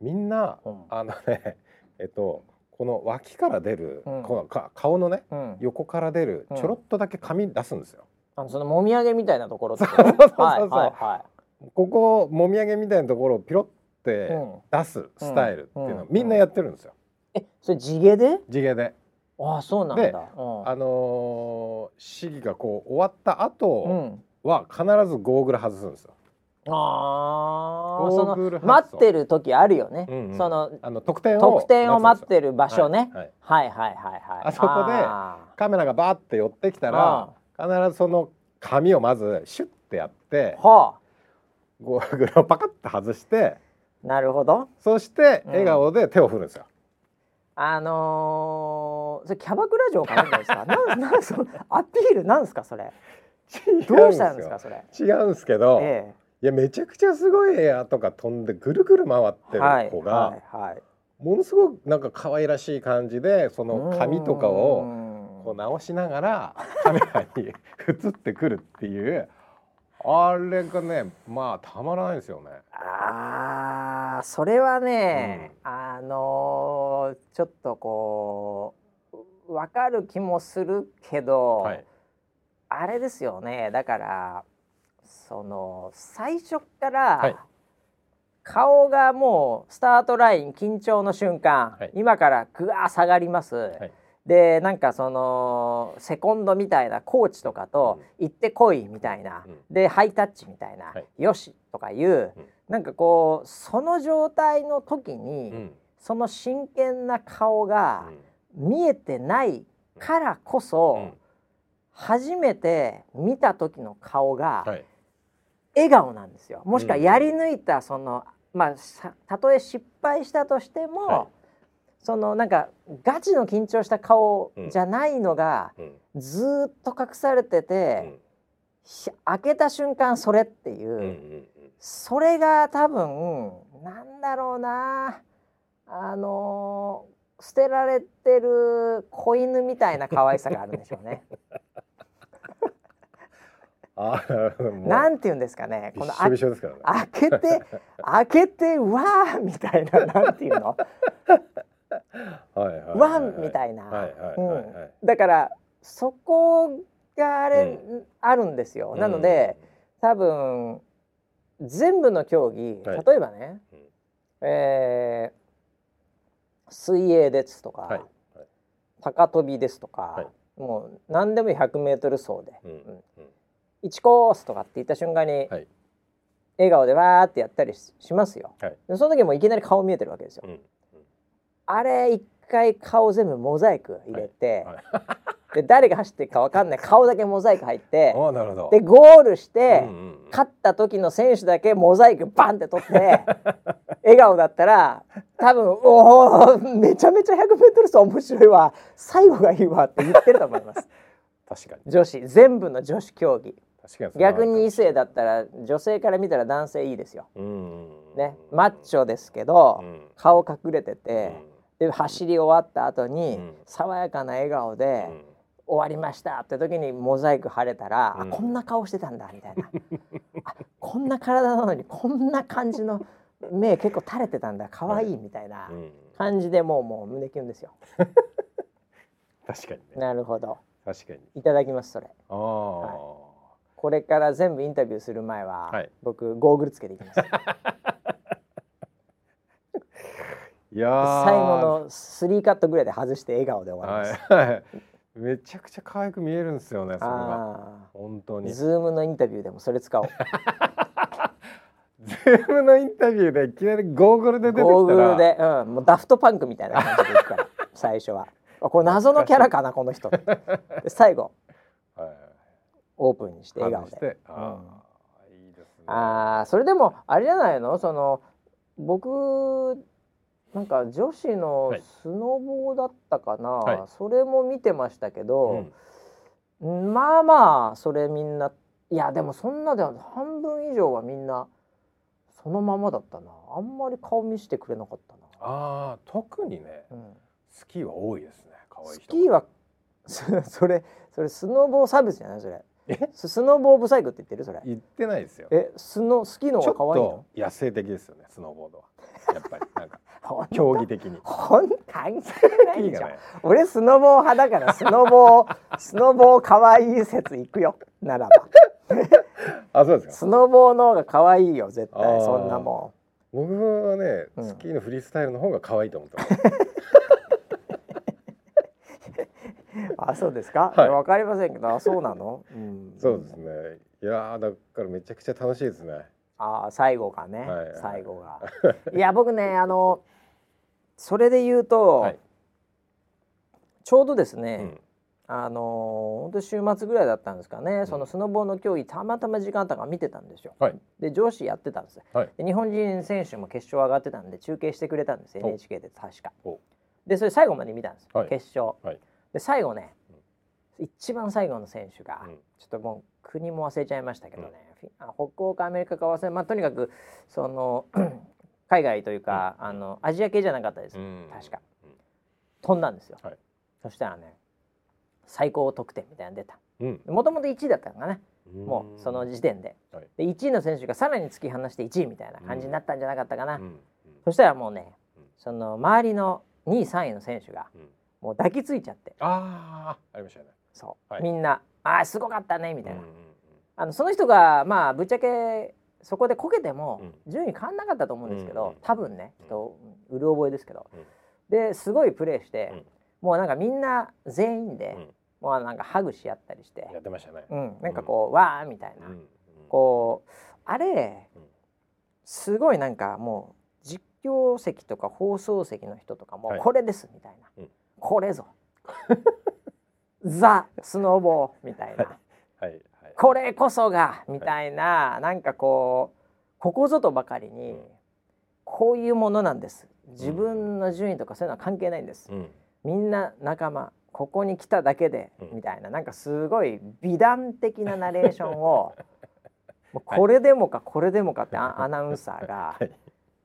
B: みんな
A: う、うん。
B: あのねえっとこの脇から出る、
A: うん。
B: このか顔のね
A: うん、
B: 横から出る
A: うん。
B: ちょろっとだけ髪出すんですよ。
A: あのそのもみあげみたいなところ
B: そうそうそうそう
A: はいはいは
B: ここもみあげみたいなところをピロっ
A: い、
B: て
A: うん、
B: 出すスタイルっていうの
A: うん。
B: をみんなやってるんですよ。
A: えそれ地毛で？
B: 地毛で。
A: ああそうなんだ。
B: で
A: うん。
B: あのー試技がこう終わった
A: う
B: 後
A: ん、
B: は必ずゴーグル外すんですよ。
A: ああ。その待ってる時あるよね、
B: うんうん。
A: その
B: あの得点を
A: 得点を待ってる場所ね、
B: はいはい。
A: はい、はい
B: あそこで
A: あ
B: カメラがバーって寄ってきた
A: ー
B: ら必ずその紙をまずシュッてやって
A: は
B: ゴーグルをパカッと外して
A: あなるほど。
B: そして
A: うん。
B: 笑顔で手を振るんですよ。
A: あのー、それキャバクラ嬢かなんかですか？なんなんそのアピールなんですかそれ？どうしたんですかそれ？
B: 違うんですけど、
A: え
B: いやめちゃくちゃすごいエアとか飛んでぐるぐる回って
A: えはい
B: る子が、
A: はいはい。
B: ものすごくなんか可愛らしい感じでその髪とか
A: う
B: を
A: ん
B: こう直しながらカメラに 映ってくるっていうあれがねまあたまらないですよね。
A: あーそれはね、あのーちょっとこうわかる気もするけど、
B: はい、
A: あれですよね。だからその最初から、
B: はい。
A: 顔がもうスタートライン緊張の瞬間、
B: はい。
A: 今からぐわー下がります、
B: い
A: でなんかそのセコンドみたいなコーチとかと行ってこいみたいな、
B: うん。
A: でハイタッチみたいな、
B: はい。
A: よしとかいう、
B: うん。
A: なんかこうその状態の時に、
B: うん。
A: その真剣な顔が見えてないからこそ、
B: うん。
A: 初めて見た時の顔が
B: はい。
A: 笑顔なんですよ。もしくは
B: うん。
A: やり抜いたその、まあさたとえ失敗したとしても、
B: はい
A: そのなんかガチの緊張した顔じゃないのが
B: うん
A: ずーっと隠されて
B: う
A: て、開けた瞬間それっていう、それが多分なんだろうなあのー捨てられてる子犬みたいな可愛さがあるんでしょうね。
B: な
A: んて言うんですかね。この。開けて開けてわーみたいななんていうの？ワンみたいな、
B: はいはいはいはい
A: うん。だからそこがあれ、あるんですよ。なので、多分全部の競技、
B: はい。
A: 例えばね、
B: うん。
A: えー水泳ですとか、
B: はい。はい。
A: 高跳びですとか、
B: はい。
A: もう何でもいい 100m 走で、
B: うん。
A: うん。
B: うん。
A: 1コースとかって言った瞬間に、
B: はい。
A: 笑顔でわーってやったりししますよ。
B: はい。
A: でその時もいきなり顔見えてるわけですよ。
B: うん
A: あれ一回顔全部モザイク入れて、
B: はい。
A: で誰が走ってるかわかんない。顔だけモザイク入ってでゴールして、
B: うんうんうん。
A: 勝った時の選手だけモザイクバンって取って 笑顔だったら多分「おおめちゃめちゃ 100m 走面白いわ。最後がいいわ」って言ってると思います。
B: 確かに。
A: 女子全部の女子競技。逆に異性だったら女性から見たら男性いいですよ。ねマッチョですけど、
B: うん。
A: 顔隠れてて、
B: うん
A: で走り終わった後に、
B: うん。
A: 爽やかな笑顔で、
B: うん。
A: 終わりましたって時にモザイク貼れたら、
B: うん。
A: あこんな顔してたんだみたいな。あこんな体なのにこんな感じの目結構垂れてたんだ可愛いみたいな
B: うん。
A: 感じでもうもう胸キュンですよ。
B: 確かにね。
A: なるほど。
B: 確かに。
A: いただきますそれ。
B: ああ、
A: これから全部インタビューする前は、
B: はい。
A: 僕ゴーグルつけていきます。
B: いやー。
A: 最後のスリーカットぐらいで外して笑顔で終わります。
B: はい、はい、めちゃくちゃ可愛く見えるんですよねそれが。本当に。
A: ズームのインタビューでもそれ使おう。
B: ズームのインタビューでいきなりゴーグルで出てきたら。
A: ゴーグルで、うん、もうダフトパンクみたいな感じでいくから最初は。あ これ謎のキャラかなこの人。で最後。
B: はい
A: オープンにして笑顔で。
B: ああ、いいですね。
A: ああそれでもあれじゃないの？その僕なんか女子の
B: はい。
A: スノボーだったかな、
B: はい。
A: それも見てましたけ
B: う
A: ど
B: ん、
A: まあまあそれみんないやでもそんなでは半分以上はみんなそのままだったな。あんまり顔見せてくれなかったな。
B: ああ特にね
A: うん。
B: スキーは多いですね可愛い人
A: スキーはそ それそれスノボーサービスじゃない？それ。
B: え？
A: ススノボーブサイクって言ってる？それ。
B: 言ってないですよ。
A: えスノスキーの
B: ちょっ
A: 方が可愛いの？
B: と野生的ですよねスノーボードは。やっぱりなんか競技的に。
A: ほん関係ないじゃん、俺スノボー派だからスノボースノボー可愛い説いくよならば
B: あそうですか
A: スノボーの方が可愛いよ絶対そんなも
B: 僕はね
A: うん
B: スキーのフリースタイルの方が可愛いと思ってます
A: んあそうですか、
B: はい
A: わかりませんけどあそうなの、うん、
B: そうですねいやーだからめちゃくちゃ楽しいですね
A: あー最後がね、
B: はいはい
A: 最後がいや僕ねあのそれで言うと、
B: はい。
A: ちょうどですね、
B: うん。
A: あの本当週末ぐらいだったんですかね、そのスノボーの競技たまたま時間あったから見てたんですよ。
B: はい。
A: で上司やってたんです、
B: はい。
A: で日本人選手も決勝上がってたんで中継してくれたんです
B: お。
A: NHK で確か。
B: お。
A: でそれ最後まで見たんです、
B: はい。
A: 決勝。
B: はい。
A: で最後ね、一番最後の選手が、
B: うん。
A: ちょっともう国も忘れちゃいましたけどね、北欧かアメリカか忘れまあとにかくその海外というか、あのアジア系じゃなかったです、
B: うん。
A: 確か。
B: うん
A: 飛んだんですよ、
B: はい。
A: そしたらね最高得点みたいなの出た。
B: うん。
A: もともと1位だったのかな。
B: うん。
A: もうその時点で。
B: はい。
A: で1位の選手がさらに突き放して1位みたいな感じになったんじゃなかったかな、そしたらもうね
B: うん。
A: その周りの2位3位の選手が
B: うん。
A: もう抱きついちゃって。
B: ああありましたね。
A: そう、
B: はい。
A: みんな「あーすごかったね」みたいな、あのその人がまあぶっちゃけそこでこけても
B: うん。
A: 順位変わんなかったと思うんですけど、
B: うん
A: 多分ね
B: うん。
A: ちょっとうる覚えですけど、
B: うん。
A: ですごいプレーして、
B: うん。
A: もうなんかみんな全員で、
B: うん。
A: もうなんかハグし合ったりして、
B: やってましたね。
A: うん、なんかこう、わーみたいな、こうあれ
B: うん。
A: すごいなんかもう実況席とか放送席の人とかも
B: はい。
A: これですみたいな、
B: うん。
A: これぞ。ザ・スノーボーみたいな、
B: はい。はい
A: これこそがみたいな、なんかこうここぞとばかりに、
B: うん。
A: こういうものなんです。自分の順位とかそういうのは関係ないんです、
B: うん。
A: みんな仲間ここに来ただけで、
B: うん。
A: みたいななんかすごい美談的なナレーションを もうこれでもかこれでもかってアアナウンサーが
B: はい。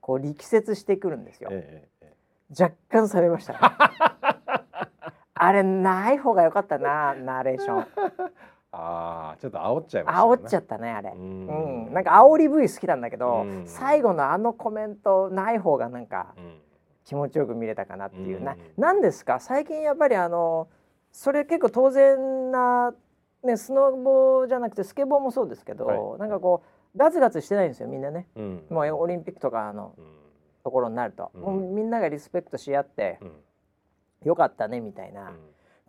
A: こう力説してくるんですよ。若干冷めましたね。あれない方が良かったなナレーション。
B: えああちょっと煽っちゃいました
A: 煽っちゃ
B: っ
A: ったねあれ。
B: う
A: うん。ん、なんか煽り V 好きなんだけど、
B: うん。
A: 最後のあのコメントない方がなんか
B: うん。
A: 気持ちよく見れたかなっていう、
B: うん。
A: ななんですか？最近やっぱりあのそれ結構当然な、ね、スノボじゃなくてスケボーもそうですけど、
B: はい。
A: なんかこうガツガツしてないんですよみんなね、
B: うん。
A: もうオリンピックとかの
B: うん。
A: ところになると、
B: うん。
A: もうみんながリスペクトし合って
B: うん。
A: よかったねみたいな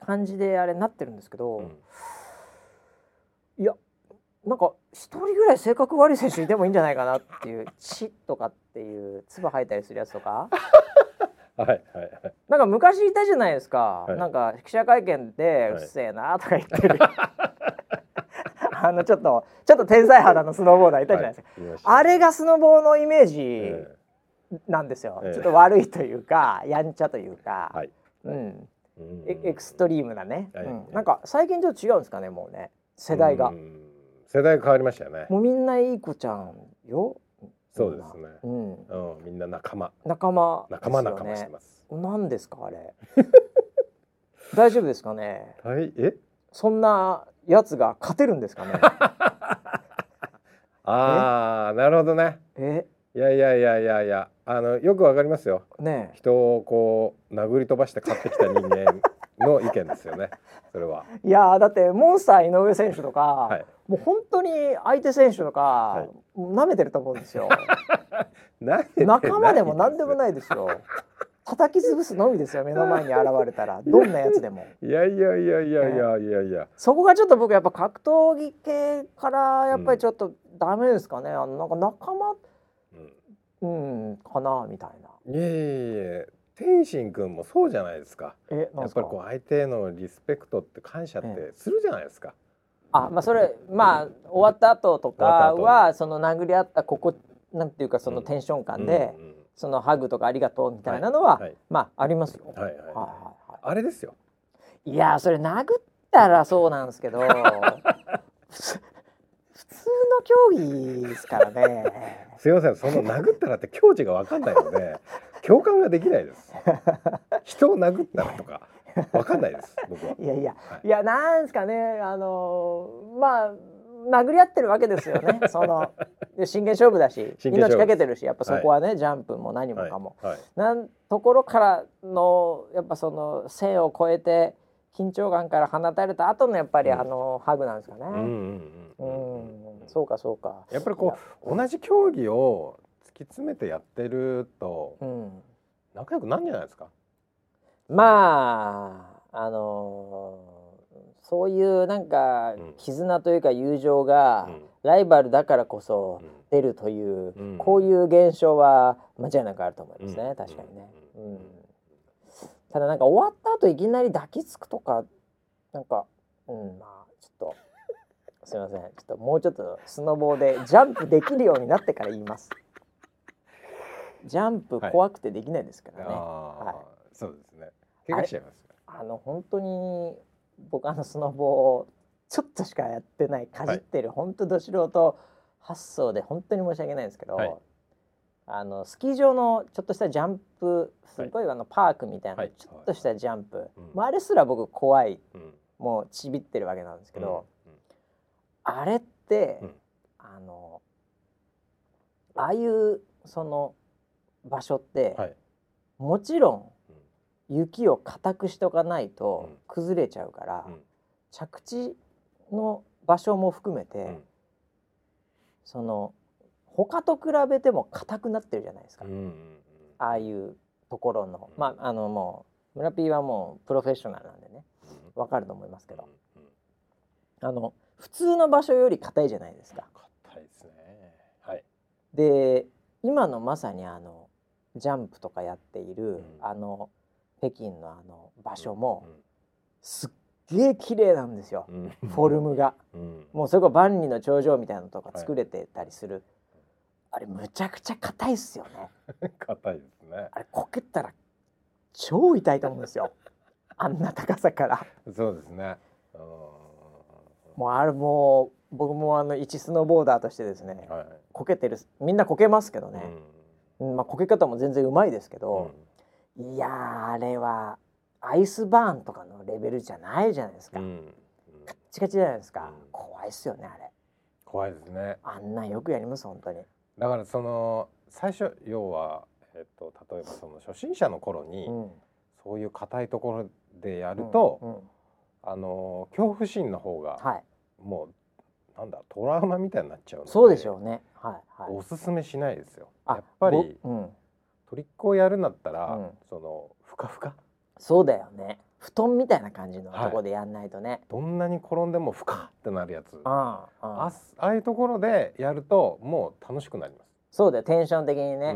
A: 感じであれなってるんですけど、
B: うん
A: いやなんか一人ぐらい性格悪い選手いてもいいんじゃないかなっていう「チ」とかっていう唾吐いたりするやつとか？
B: はいはいはい。
A: なんか昔いたじゃないですか、
B: はい。
A: なんか記者会見で「
B: はい。う
A: っせえな」とか言ってる、あのちょっとちょっと天才肌のスノーボーダーいたじゃないですか、
B: はい
A: あれがスノボーのイメージ
B: え
A: なんですよ、
B: ええ。
A: ちょっと悪いというかやんちゃというか、
B: えはい。
A: うん、
B: うん。
A: エエクストリームなね、
B: はい。
A: うん。なんか最近ちょっと違うんですかねもうね世代が、
B: うん。世代が変わりましたよね。
A: もうみんないい子ちゃんよ。
B: そうですね。
A: うん
B: うん。みんな仲間。
A: 仲間
B: 仲間仲間してます。
A: 何ですかあれ？大丈夫ですかね？
B: はいえ？
A: そんなやつが勝てるんですかね？
B: ああなるほどね。
A: え？
B: いやいやいやいやいや。あのよくわかりますよ。
A: ね
B: 人をこう殴り飛ばして勝ってきた人間の意見ですよね。それは。
A: えいやーだってモンスター井上選手とか、
B: はい。
A: もう本当に相手選手とか、
B: い。
A: 舐めてると思うんですよ。仲間でも何でもないですよ。叩き潰すのみですよ目の前に現れたら。どんなやつでも。
B: いやいやいやいやいやいやいや。
A: そこがちょっと僕やっぱ格闘技系からやっぱりちょっとダメですかね、あのなんか仲間
B: うん。
A: うんかなみたいな。い
B: やいやいや天心君もそうじゃないですか。
A: え
B: やっぱりこう相手へのリスペクトって感謝ってするじゃないですか、
A: あまあそれまあ終わった後とかはその殴り合ったここなんていうかそのテンション感で、
B: うんうん
A: そのハグとかありがとうみたいなのは、
B: はい。
A: まあありますよ。
B: はいはい
A: はい。はいは
B: あれですよ。
A: いいやそれ殴ったらそうなんですけど普通 普通の競技ですからね。
B: すいません。その殴ったらって境地が分かんないので共感ができないです。人を殴ったらとか分かんないです僕は。い
A: やいや、
B: はい。
A: い、やなんですかねあのまあ殴り合ってるわけですよね。そので真剣勝負だし命かけてるしやっぱそこはね、ジャンプも何もかも。
B: はい
A: なんところからのやっぱその線を越えて緊張感から放たれた後のやっぱり
B: うん。
A: あのハグなんですかね。
B: うんうん
A: う
B: うん
A: ん、そうかそうか。
B: やっぱりこう同じ競技を突き詰めてやってると
A: う。うん。
B: 仲良くなんじゃないですか？
A: まああのーそういうなんか
B: うん。
A: 絆というか友情が
B: うん。
A: ライバルだからこそ
B: うん。
A: 出るという、
B: うん。
A: こういう現象は間違いなくあると思いますね、
B: うん。
A: 確かにね。
B: う
A: うん。ん。ただなんか終わった後いきなり抱きつくとかなんかうんまあちょっとすいません。ちょっともうちょっとスノボーでジャンプできるようになってから言いますジャンプ怖くてできないですからね、はい。
B: そうですね。怪我しちゃいますよ
A: あの本当に僕あのスノボーちょっとしかやってないかじってる、本当ど素人発想で本当に申し訳ないんですけど、
B: はい。
A: あのスキー場のちょっとしたジャンプすごいあのパークみたいな、
B: はい。
A: ちょっとしたジャンプ、
B: うん。
A: まあ、あれすら僕怖い
B: うん。
A: もうちびってるわけなんですけど、
B: うん。
A: あれって、
B: うん。
A: あのああいうその場所って、
B: はい。
A: もちろん
B: うん。
A: 雪を固くしとかないと
B: うん。
A: 崩れちゃうから、
B: うん。
A: 着地の場所も含めて、
B: うん。
A: その他と比べても硬くなってるじゃないですか、
B: うんうん
A: ああいうところの、
B: うん。
A: まああのもう村 P はもうプロフェッショナルなんでね。
B: うん。
A: わかると思いますけど、
B: うんうん。
A: あの普通の場所より硬いじゃないですか。
B: 硬いですね。はい。
A: で今のまさにあのジャンプとかやっている、
B: うん。
A: あの北京のあの場所も
B: うん。
A: すっげえ綺麗なんですよ、
B: うん。
A: フォルムが。
B: うん。
A: もうそれこそ万里の長城みたいなのとか作れてたりする、あれむちゃくちゃ硬いっすよね。
B: 硬いですね。
A: あれこけたら超痛いと思うんですよ。あんな高さから。
B: そうですね。うん。
A: もうあれもう僕もあの一スノーボーダーとしてですね
B: はい。
A: こけてるみんなこけますけど
B: う
A: ね、まあこけ方も全然うまいですけ
B: う
A: ど
B: ん、
A: いやーあれはアイスバーンとかのレベルじゃないじゃないですか、
B: うん。うん。
A: カッチカチじゃないですか、
B: うん。
A: 怖いっすよねあれ。
B: 怖いですね。
A: あんなんよくやります本当に。
B: だからその最初要はえっと例えばその初心者の頃に
A: うん。
B: そういう硬いところでやると
A: うんうん。
B: あの恐怖心の方が
A: はい。
B: もうなんだトラウマみたいになっちゃう
A: そうでしょうね。はいはい。
B: おすすめしないですよ。
A: あ
B: やっぱり
A: ぼうん。
B: トリックをやるんだったら、
A: うん。
B: そのふかふか？
A: そうだよね。布団みたいな感じの
B: はい。
A: とこでやんないとね、
B: どんなに転んでもふかってなるやつ。
A: あああ
B: あ。ああいうところでやるともう楽しくなります。
A: そうだよ。テンション的にね、
B: うん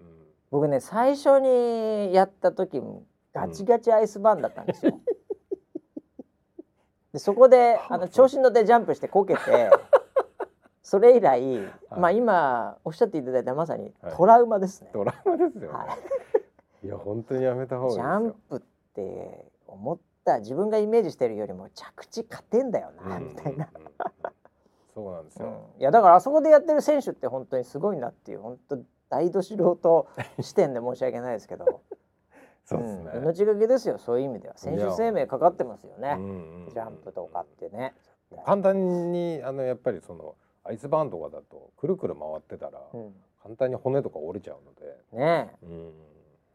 B: うん。
A: 僕ね最初にやった時ガチガチアイスバーンだったんですよ。でそこであの調子に乗ってジャンプしてこけて それ以来、まあ今おっしゃっていただいたまさに
B: はい
A: トラウマですね。
B: ドラマですよね。、
A: はい
B: や本当にやめた方がいい
A: ジ。ャンプって思った自分がイメージしてるよりも着地勝てんだよな、みたいな。
B: うんうんうんそうなんですよ。
A: うんいやだからあそこでやってる選手って本当にすごいなっていう本当大ど素人視点で申し訳ないですけど
B: そうですね。
A: うん。命がけですよそういう意味では。選手生命かかってますよね。ジャンプとかってね。
B: 簡単にあのやっぱりそのアイスバーンとかだとくるくる回ってたら
A: うん。
B: 簡単に骨とか折れちゃうので、
A: ねえ。
B: うん、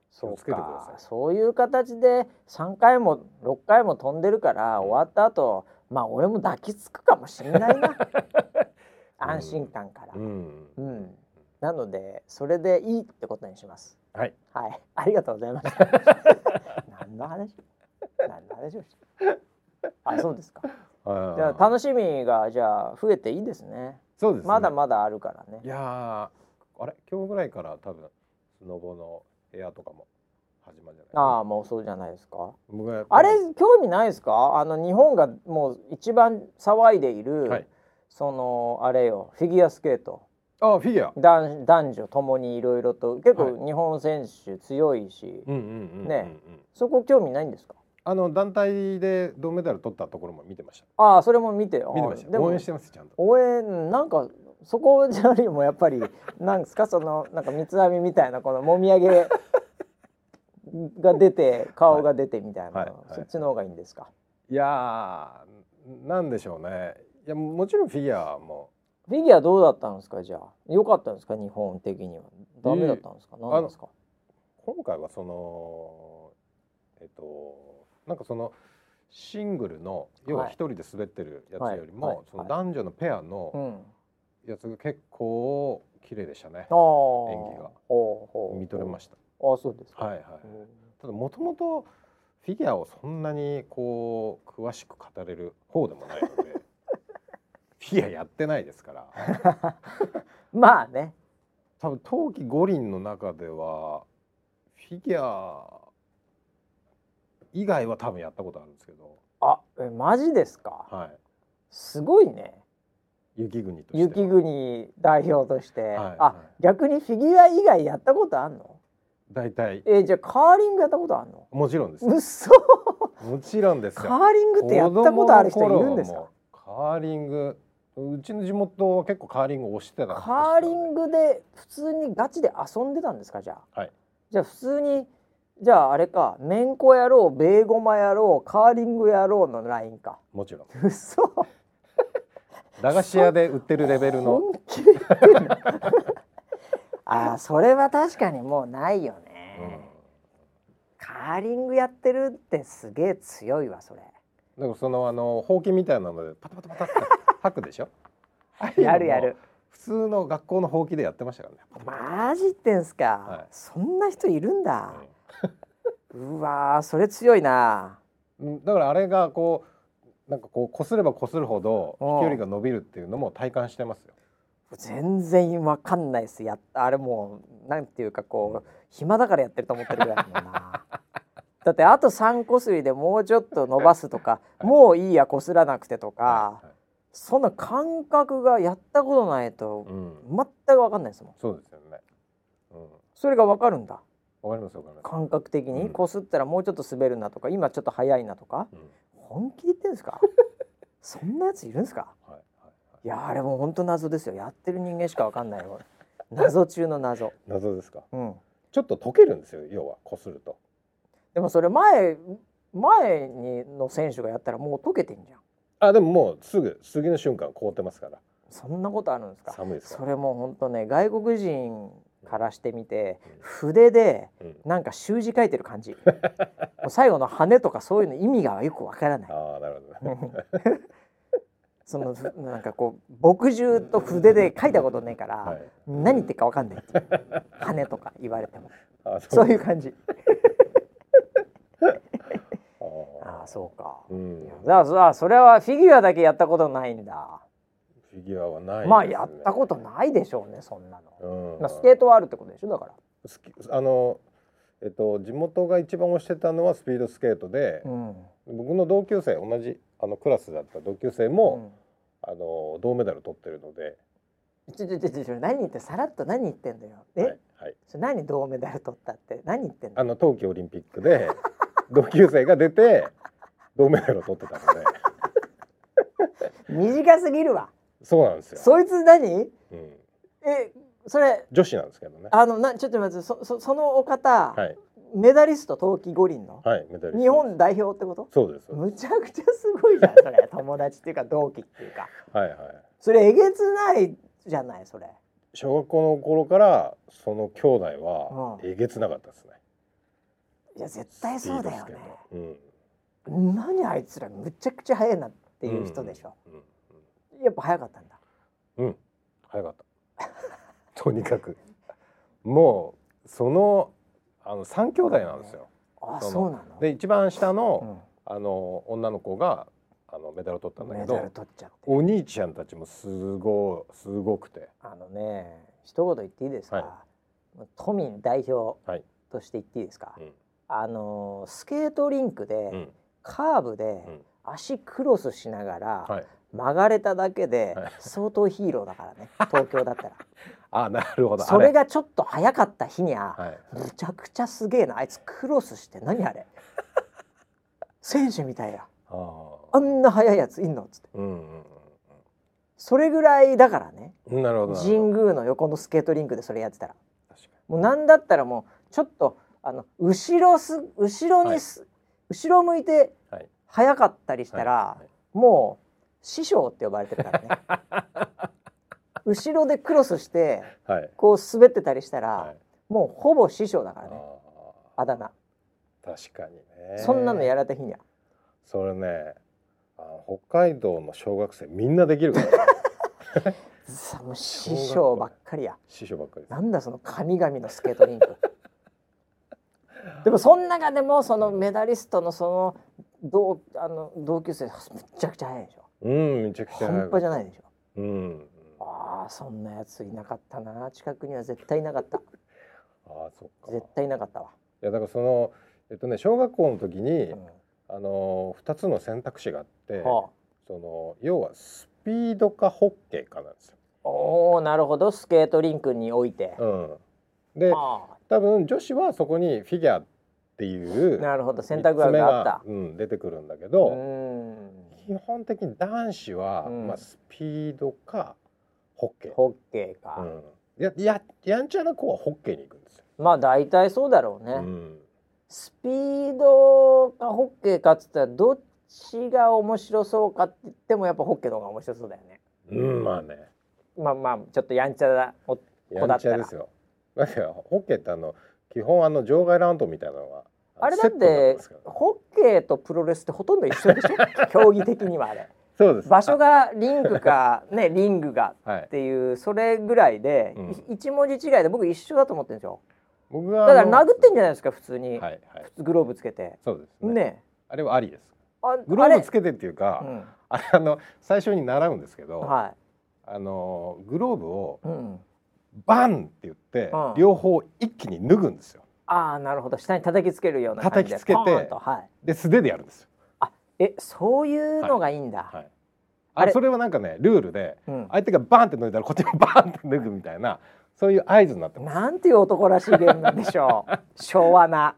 A: そう
B: 気をつけてください。
A: かそういう形で3回も6回も飛んでるから終わった後まあ俺も抱きつくかもしれないな。安心感から、
B: うん。
A: うん。なのでそれでいいってことにします
B: はい。
A: はい。ありがとうございました。何の話？何の話をし？たあそうですか。
B: あ
A: じゃあ楽しみがじゃあ増えていいですね。
B: そうです、ね。
A: まだまだあるからね。
B: いやーあれ？今日ぐらいから多分スノボの部屋とかも始まじゃない？
A: ああもうそうじゃないですか。あれ興味ないですか？あの日本がもう一番騒いでいる、
B: はい。
A: そのあれよフィギュアスケート
B: あフィギュア。
A: 男男女ともにいろいろと結構
B: は
A: 日本選手強いし、
B: うんうんうんうんうん。
A: ねそこ興味ないんですか？
B: あの団体で銅メダル取ったところも見てました。
A: ああそれも見て
B: 見てました。応援してますちゃんと。
A: 応援なんかそこじゃよりもやっぱり なんですか？そのなんか三つ編みみたいなこのもみあげ が出て顔が出てみたいな、
B: はいはい
A: そっちの方がいいんですか、
B: いやーなんでしょうね。いやもちろんフィギュアも
A: フィギュアどうだったんですか？じゃあ。良かったんですか？日本的には。ダメだったんですか、何なんですか？
B: 今回はそのえっとなんかそのシングルの要は
A: はい。
B: 一人で滑ってるやつよりも、
A: はい。はい。
B: その男女のペア
A: う
B: の
A: ん。
B: やつが結構綺麗でしたね。
A: あ。あ
B: 演技が。見とれました。
A: ああそうですか、
B: はいはい。
A: うん。
B: ただもともとフィギュアをそんなにこう詳しく語れる方でもないのでフィギュアやってないですから。
A: まあね。
B: 多分冬季五輪の中ではフィギュア以外は多分やったことあるんですけど、
A: あえマジですか？
B: は
A: すごいね。
B: い、雪国としては。
A: 雪国代表として、
B: はい
A: あ
B: は
A: 逆にフィギュア以外やったことあんの？
B: 大体。
A: えじゃあカーリングやったことあんの？
B: もちろんです。
A: うっそ
B: もちろんですよ。
A: カーリングってやったことある人いるんですか？
B: カーリングうちの地元は結構カーリングをしてた
A: カーリングで普通にガチで遊んでたんですかじゃあ、
B: はい。
A: じゃあ普通にじゃああれかめんこ野郎ベーゴマ野郎カーリング野郎のラインか。
B: もちろん。
A: う
B: 駄菓子屋で売ってるレベルの。
A: あーそれは確かにもうないよね、カーリングやってるってすげえ強いわそれ。
B: うん、だからそのあのほうきみたいなのでパタパタパタって吐くでしょ？
A: やるやる。
B: 普通の学校のほうきでやってましたからね。
A: マジってんすか、
B: はい。
A: そんな人いるんだ、う わーそれ強いな。
B: うんだからあれがこうなんかこう擦れば擦るほど飛
A: うん。
B: 距離が伸びるっていうのも体感してますよ。
A: 全然わかんないです。やっあれもうなんていうかこう暇だからやってると思ってるぐらいだもんな。だってあと3こすりでもうちょっと伸ばすとか、もういいやこすらなくてとか、
B: はい。はい
A: そんな感覚がやったことないと
B: うん、
A: 全くわかんないですもん。
B: そうですよね。うん、
A: それがわかるんだ。
B: わかりますわかります。
A: 感覚的に。
B: うん。
A: こすったらもうちょっと滑るなとか今ちょっと速いなとか。
B: うん、
A: 本気で言ってんですか？そんなやついるんですか？
B: はいはいはい。
A: やあれもう本当謎ですよ。やってる人間しかわかんないよ。謎中の謎。
B: 謎ですか？
A: うん。
B: ちょっと溶けるんですよ要は擦ると。
A: でもそれ前前にの選手がやったらもう溶けてんじゃん
B: あでももうすぐ次の瞬間凍ってますから。
A: そんなことあるんですか？
B: 寒いですか
A: それも本当ね外国人からしてみて筆でなんか習字書いてる感じ。もう最後の羽とかそういうの意味がよくわからない。
B: ああなるほどね。
A: そのふなんかこう墨汁と筆で書いたことねえから、
B: はい。
A: 何言ってるかわかんない羽とか言われても。
B: あ
A: そういう感じそうか。
B: うん
A: いやだからそれはフィギュアだけやったことないんだ。
B: フィギュアはないね、
A: まあやったことないでしょうねそんなの。
B: うん
A: まあスケートはあるってことでしょだから。
B: あのえっと地元が一番推してたのはスピードスケートで、
A: うん。
B: 僕の同級生同じあのクラスだった同級生
A: う
B: も、
A: ん
B: あの銅メダル取ってるので、
A: ちょちょちょちょ何言ってさらっと何言ってんだよ。え、
B: はいはい、
A: それ何銅メダル取ったって？何言ってんだ
B: あの冬季オリンピックで同級生が出て銅メダルを取ってたので。
A: 短すぎるわ。
B: そうなんですよ、
A: そいつ何？
B: うん、
A: えそれ
B: 女子なんですけどね。
A: あのなちょっと待ってそそそのお方、
B: はい。
A: メダリスト冬季五輪の、
B: はいメダリスト
A: 日本代表ってこと？
B: そうです
A: むちゃくちゃすごいじゃんそれ友達っていうか同期っていうか。
B: はいはい。
A: それえげつないじゃないそれ。
B: 小学校の頃からその兄弟は
A: うん。
B: えげつなかったですね、
A: いや絶対そうだよね。
B: うん
A: 何あいつらむちゃくちゃ速いなっていう人でしょ、
B: うん
A: やっぱ速かったんだ。
B: うん、うん、早かった。とにかく。もうそのあの三兄弟なんですよ。
A: あ
B: そ
A: うなの？
B: で一番下の、
A: うん。
B: あの女の子があのメダル取ったんだけど
A: メダル取っちゃって。
B: お兄ちゃんたちもすごすごくて。
A: あのね一言言っていいですか、
B: は
A: 都民代表
B: はい。
A: として言っていいですか、
B: うん。
A: あのスケートリンクで、
B: うん
A: カーブで
B: うん。
A: 足クロスしながら、
B: はい。
A: 曲がれただけで
B: はい。
A: 相当ヒーローだからね。東京だったら。
B: あなるほど。
A: それがちょっと早かった日に
B: はい。
A: むちゃくちゃすげえな。あいつクロスして何あれ？選手みたいや。
B: あ
A: んな速いやついんの？っつって。
B: うんうん
A: それぐらいだからね。
B: うんなるほど。
A: 神
B: ど
A: 宮の横のスケートリンクでそれやってたら。
B: 確か
A: もうなんだったらもうちょっとあの後ろす後ろにす、後ろ向いて
B: にはい。
A: 速かったりしたら、もう師匠って呼ばれてるからね。後ろでクロスして
B: はい。
A: こう滑ってたりしたら、
B: はい。
A: もうほぼ師匠だから
B: あ
A: ねあだ名、
B: ー確かにね。
A: そんなのやられた日には。
B: それねあの北海道の小学生みんなできるから
A: もう師匠ばっかりや。
B: 師匠ばっかり
A: なんだその神々のスケートリンクでもその中でもそのメダリストのその同あの同級生めちゃくちゃ速いでしょ。
B: うんめちゃくちゃ
A: 半端じゃないでしょ。
B: うん。
A: ああそんなやついなかったな。近くには絶対いなかった。
B: ああそっか。
A: 絶対いなかったわ、
B: いやだからそのえっとね小学校の時に、
A: うん。
B: あの2つの選択肢があって、
A: は
B: その要はスピードかホッケーかなんですよ。
A: あ、おおなるほど。スケートリンクにおいて、
B: うん、で
A: あ。
B: 多分女子はそこにフィギュアっていう
A: あなるほど。選択肢があった。
B: うん、出てくるんだけ
A: う
B: ど、
A: ん。
B: 基本的に男子は、
A: うん。
B: まあ、スピードかホッケー。
A: ホッケーか、
B: うん、やややんちゃな子はホッケーに行くんですよ。
A: まあ大体そうだろうね、
B: うん。
A: スピードかホッケーかっつったらどっちが面白そうかって言ってもやっぱホッケーの方が面白そうだよね。
B: うん、まあね。
A: まあまあちょっとやんちゃだお
B: やんちゃですよ。ホッケーってあの基本あの場外乱闘みたいなのが
A: あれだってホッケーとプロレスってほとんど一緒でしょ？競技的にはあれ。
B: そうです。
A: 場所がリンクかね リングが
B: はい。
A: っていうそれぐらいで、
B: うん。
A: い一文字違いで僕一緒だと思ってるんですよ。
B: 僕が
A: だから殴ってんじゃないですか普通に、
B: はいはい。
A: グローブつけて。
B: そうですね。
A: ね。
B: あれはありです。
A: あ
B: グローブつけてっていうか
A: うん。
B: あれあの最初に習うんですけど、
A: はい。
B: あのグローブを
A: うん、
B: バンって言って、
A: うん。
B: 両方一気に脱ぐんですよ。
A: ああなるほど。下に叩きつけるような感じで
B: 叩きつけて
A: はい。
B: で素手でやるんですよ。
A: えそういうのがいいんだ、
B: はい。
A: あれ？
B: あそれはなんかねルールで
A: うん、
B: 相手がバンって脱いだらこっちもバンって脱ぐみたいなそういう合図になってます。
A: なんていう男らしいゲームなんでしょう。昭和な。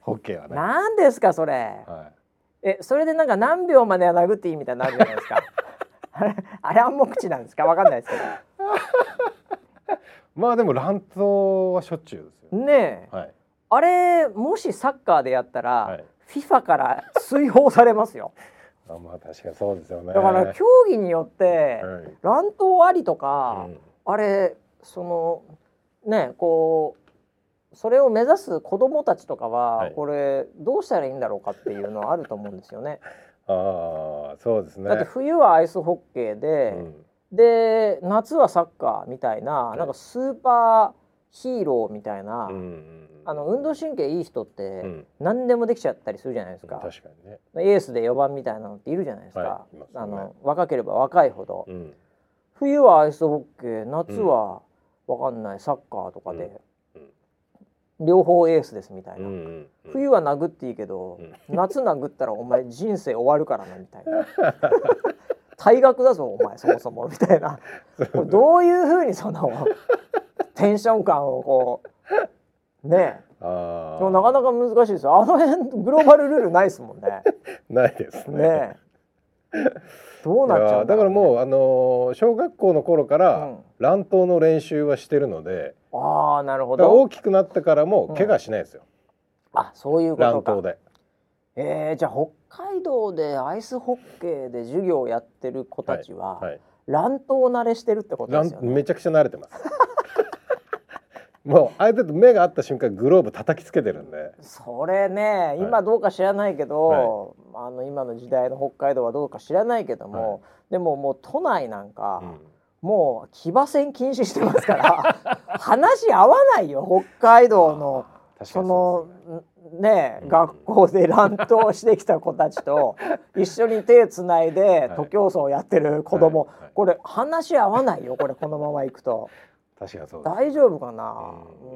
B: ホッケーはね。
A: なんですかそれ？
B: は
A: えそれでなんか何秒までは殴っていいみたいになるじゃないですか。あれあれ暗黙知なんですか？わかんないですけ
B: い、まあでも乱闘はしょっちゅうですよ、
A: どねえ。
B: はい。
A: あれもしサッカーでやったら、
B: はい。
A: FIFA から追放されますよ。
B: あまあ確かにそうですよね。
A: だから競技によって
B: はい。
A: 乱闘ありとか、
B: うん。
A: あれそのねこうそれを目指す子どもたちとかは、
B: はい。
A: これどうしたらいいんだろうかっていうのはあると思うんですよね。
B: ああそうですね。
A: だって冬はアイスホッケーで、
B: うん
A: で夏はサッカーみたいな、
B: い。
A: なんかスーパーヒーローみたいな、
B: うんうん
A: あの運動神経いい人って
B: うん。
A: 何でもできちゃったりするじゃないですか、
B: 確かにね。
A: エースで4番みたいなのっているじゃないですか、
B: はいすよね。
A: あの若ければ若いほど、
B: うん。
A: 冬はアイスホッケー夏はわかんないサッカーとかで、両方エースですみたいな、
B: うんうんうん。
A: 冬は殴っていいけど、夏殴ったらお前人生終わるからなみたいな 退学だぞお前そもそも みたいな。どういうふうにそのテンション感をこうね
B: あ
A: でもなかなか難しいですよ。あの辺グローバルルールないですもんね。
B: ないですね。
A: ねどうなっちゃうんだ
B: からもうあのー小学校の頃から
A: うん。
B: 乱闘の練習はしてるので、
A: ああなるほど。
B: 大きくなってからも怪我しないですよ。
A: あそういうことか。
B: 乱闘で。
A: えー、じゃあ北海道でアイスホッケーで授業をやってる子たちは、
B: はい。
A: 乱闘慣れしてるってことで
B: 乱
A: すよね。
B: めちゃくちゃ慣れてます。もう相手と目が合った瞬間グローブ叩きつけてるんで。
A: それね今どうか知らないけど、あの今の時代の北海道はどうか知らないけども、でももう都内なんか、
B: うん
A: もう騎馬戦禁止してますから 話合わないよ北海道の そのね、
B: うん。
A: 学校で乱闘してきた子たちと 一緒に手つないで
B: はい。
A: 徒競走をやってる子供、
B: はい。はい。
A: これ話合わないよこれこのままいくと。
B: 確かにそう。
A: 大丈夫かな、
B: うん。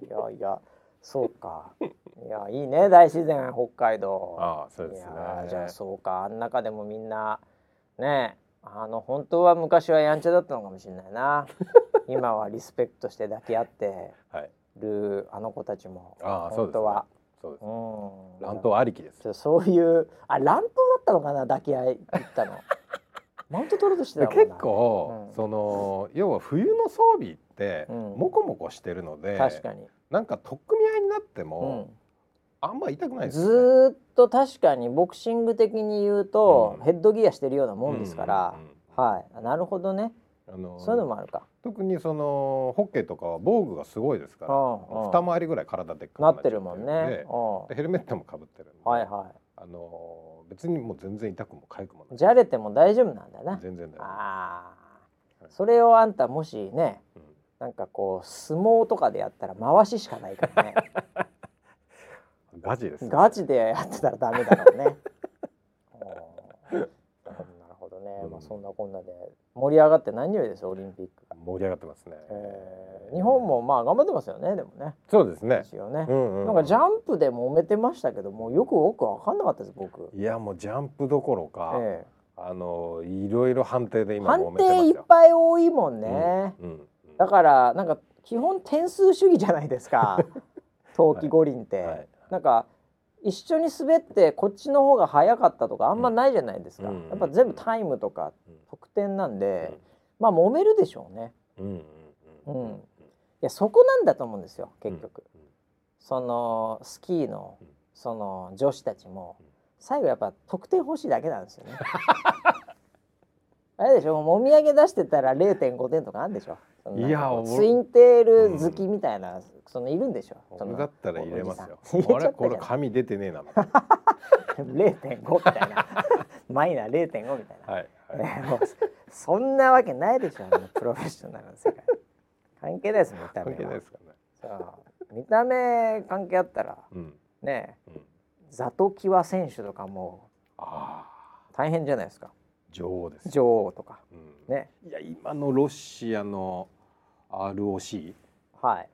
A: うん、いやいやそうか。いやいいね大自然北海道。
B: ああそう
A: い
B: ですね。
A: や。じゃあそうか。あん中でもみんなねあの本当は昔はやんちゃだったのかもしれないな。今はリスペクトして抱き合って。
B: はい。
A: るあの子たちも本当は。
B: そうです。
A: うん。
B: 乱闘ありきです。
A: そういうあ乱闘だったのかな抱き合い行ったの。マウント取ろうとして
B: 結構、
A: うん。
B: その要は冬の装備って
A: うん。
B: モコモコしてるので、
A: 確かに、
B: なんか取っ組み合いになって
A: う
B: も、
A: ん、
B: あんま痛くないね。
A: ーっと確かにボクシング的に言うと、
B: うん。
A: ヘッドギアしてるようなもんですから、
B: うんうんうん
A: はい。なるほどね。
B: あの
A: そういうのもあるか、
B: 特にそのホッケーとかは防具がすごいですから、二回りぐらい体でっかく
A: なっ
B: て
A: るもんね。
B: ヘルメットもかぶってるんで、
A: はいは
B: あの別にもう全然痛くも痒くもない。
A: いじゃれても大丈夫なんだな
B: 全然大丈夫。
A: ああ。
B: はい。
A: それをあんたもしね
B: うん。
A: なんかこう相撲とかでやったら回ししかないからね。
B: ガチですね
A: ガチでやってたらダメだろうねおーなるほどね、
B: うん
A: まあそんなこんなで盛り上がって何よりですオリンピックが、
B: 盛り上がってますね、
A: えー日本もまあ頑張ってますよねでもね。
B: そうですね。
A: 一応ね、
B: うんうん
A: なんかジャンプで揉めてましたけどもうよくよく分かんなかったです僕。
B: いやもうジャンプどころか、
A: え
B: あのいろいろ判定で
A: え、
B: 今
A: 判定いっぱい多いもんね、
B: うんうん
A: だからなんか基本点数主義じゃないですか。冬季五輪って、
B: はい。
A: なんか一緒に滑ってこっちの方が早かったとかあんまないじゃないですか、
B: うん。
A: やっぱ全部タイムとか
B: うん。
A: 得点なんで、まあ揉めるでしょうね。
B: うん。うん。うん。
A: うん。いやそこなんだと思うんですよ結局、
B: うん。
A: そのスキーの
B: うん。
A: その女子たちも
B: うん。
A: 最後やっぱ得点欲しいだけなんですよね。あれでしょもみあげ出してたら0.5点とかあるんでしょ。い
B: や俺
A: ツインテール好きみたいな、そのいるんでしょ。その
B: 俺だったら入れますよ。あれこれ紙出てねえなみた。いな
A: 0.5みたいな。マイナー0.5みたいな、
B: はいはい。
A: そんなわけないでしょプロフェッショナルの世界。関係ないです見た目
B: 関係ない
A: は
B: ですかね。
A: そう。見た目関係あったら
B: うん。
A: ね
B: うん。
A: ザトキワ選手とかも大変じゃないですか
B: 女王です。
A: 女王とか。
B: うん。
A: ね。
B: いや今のロシアの ROC
A: はい。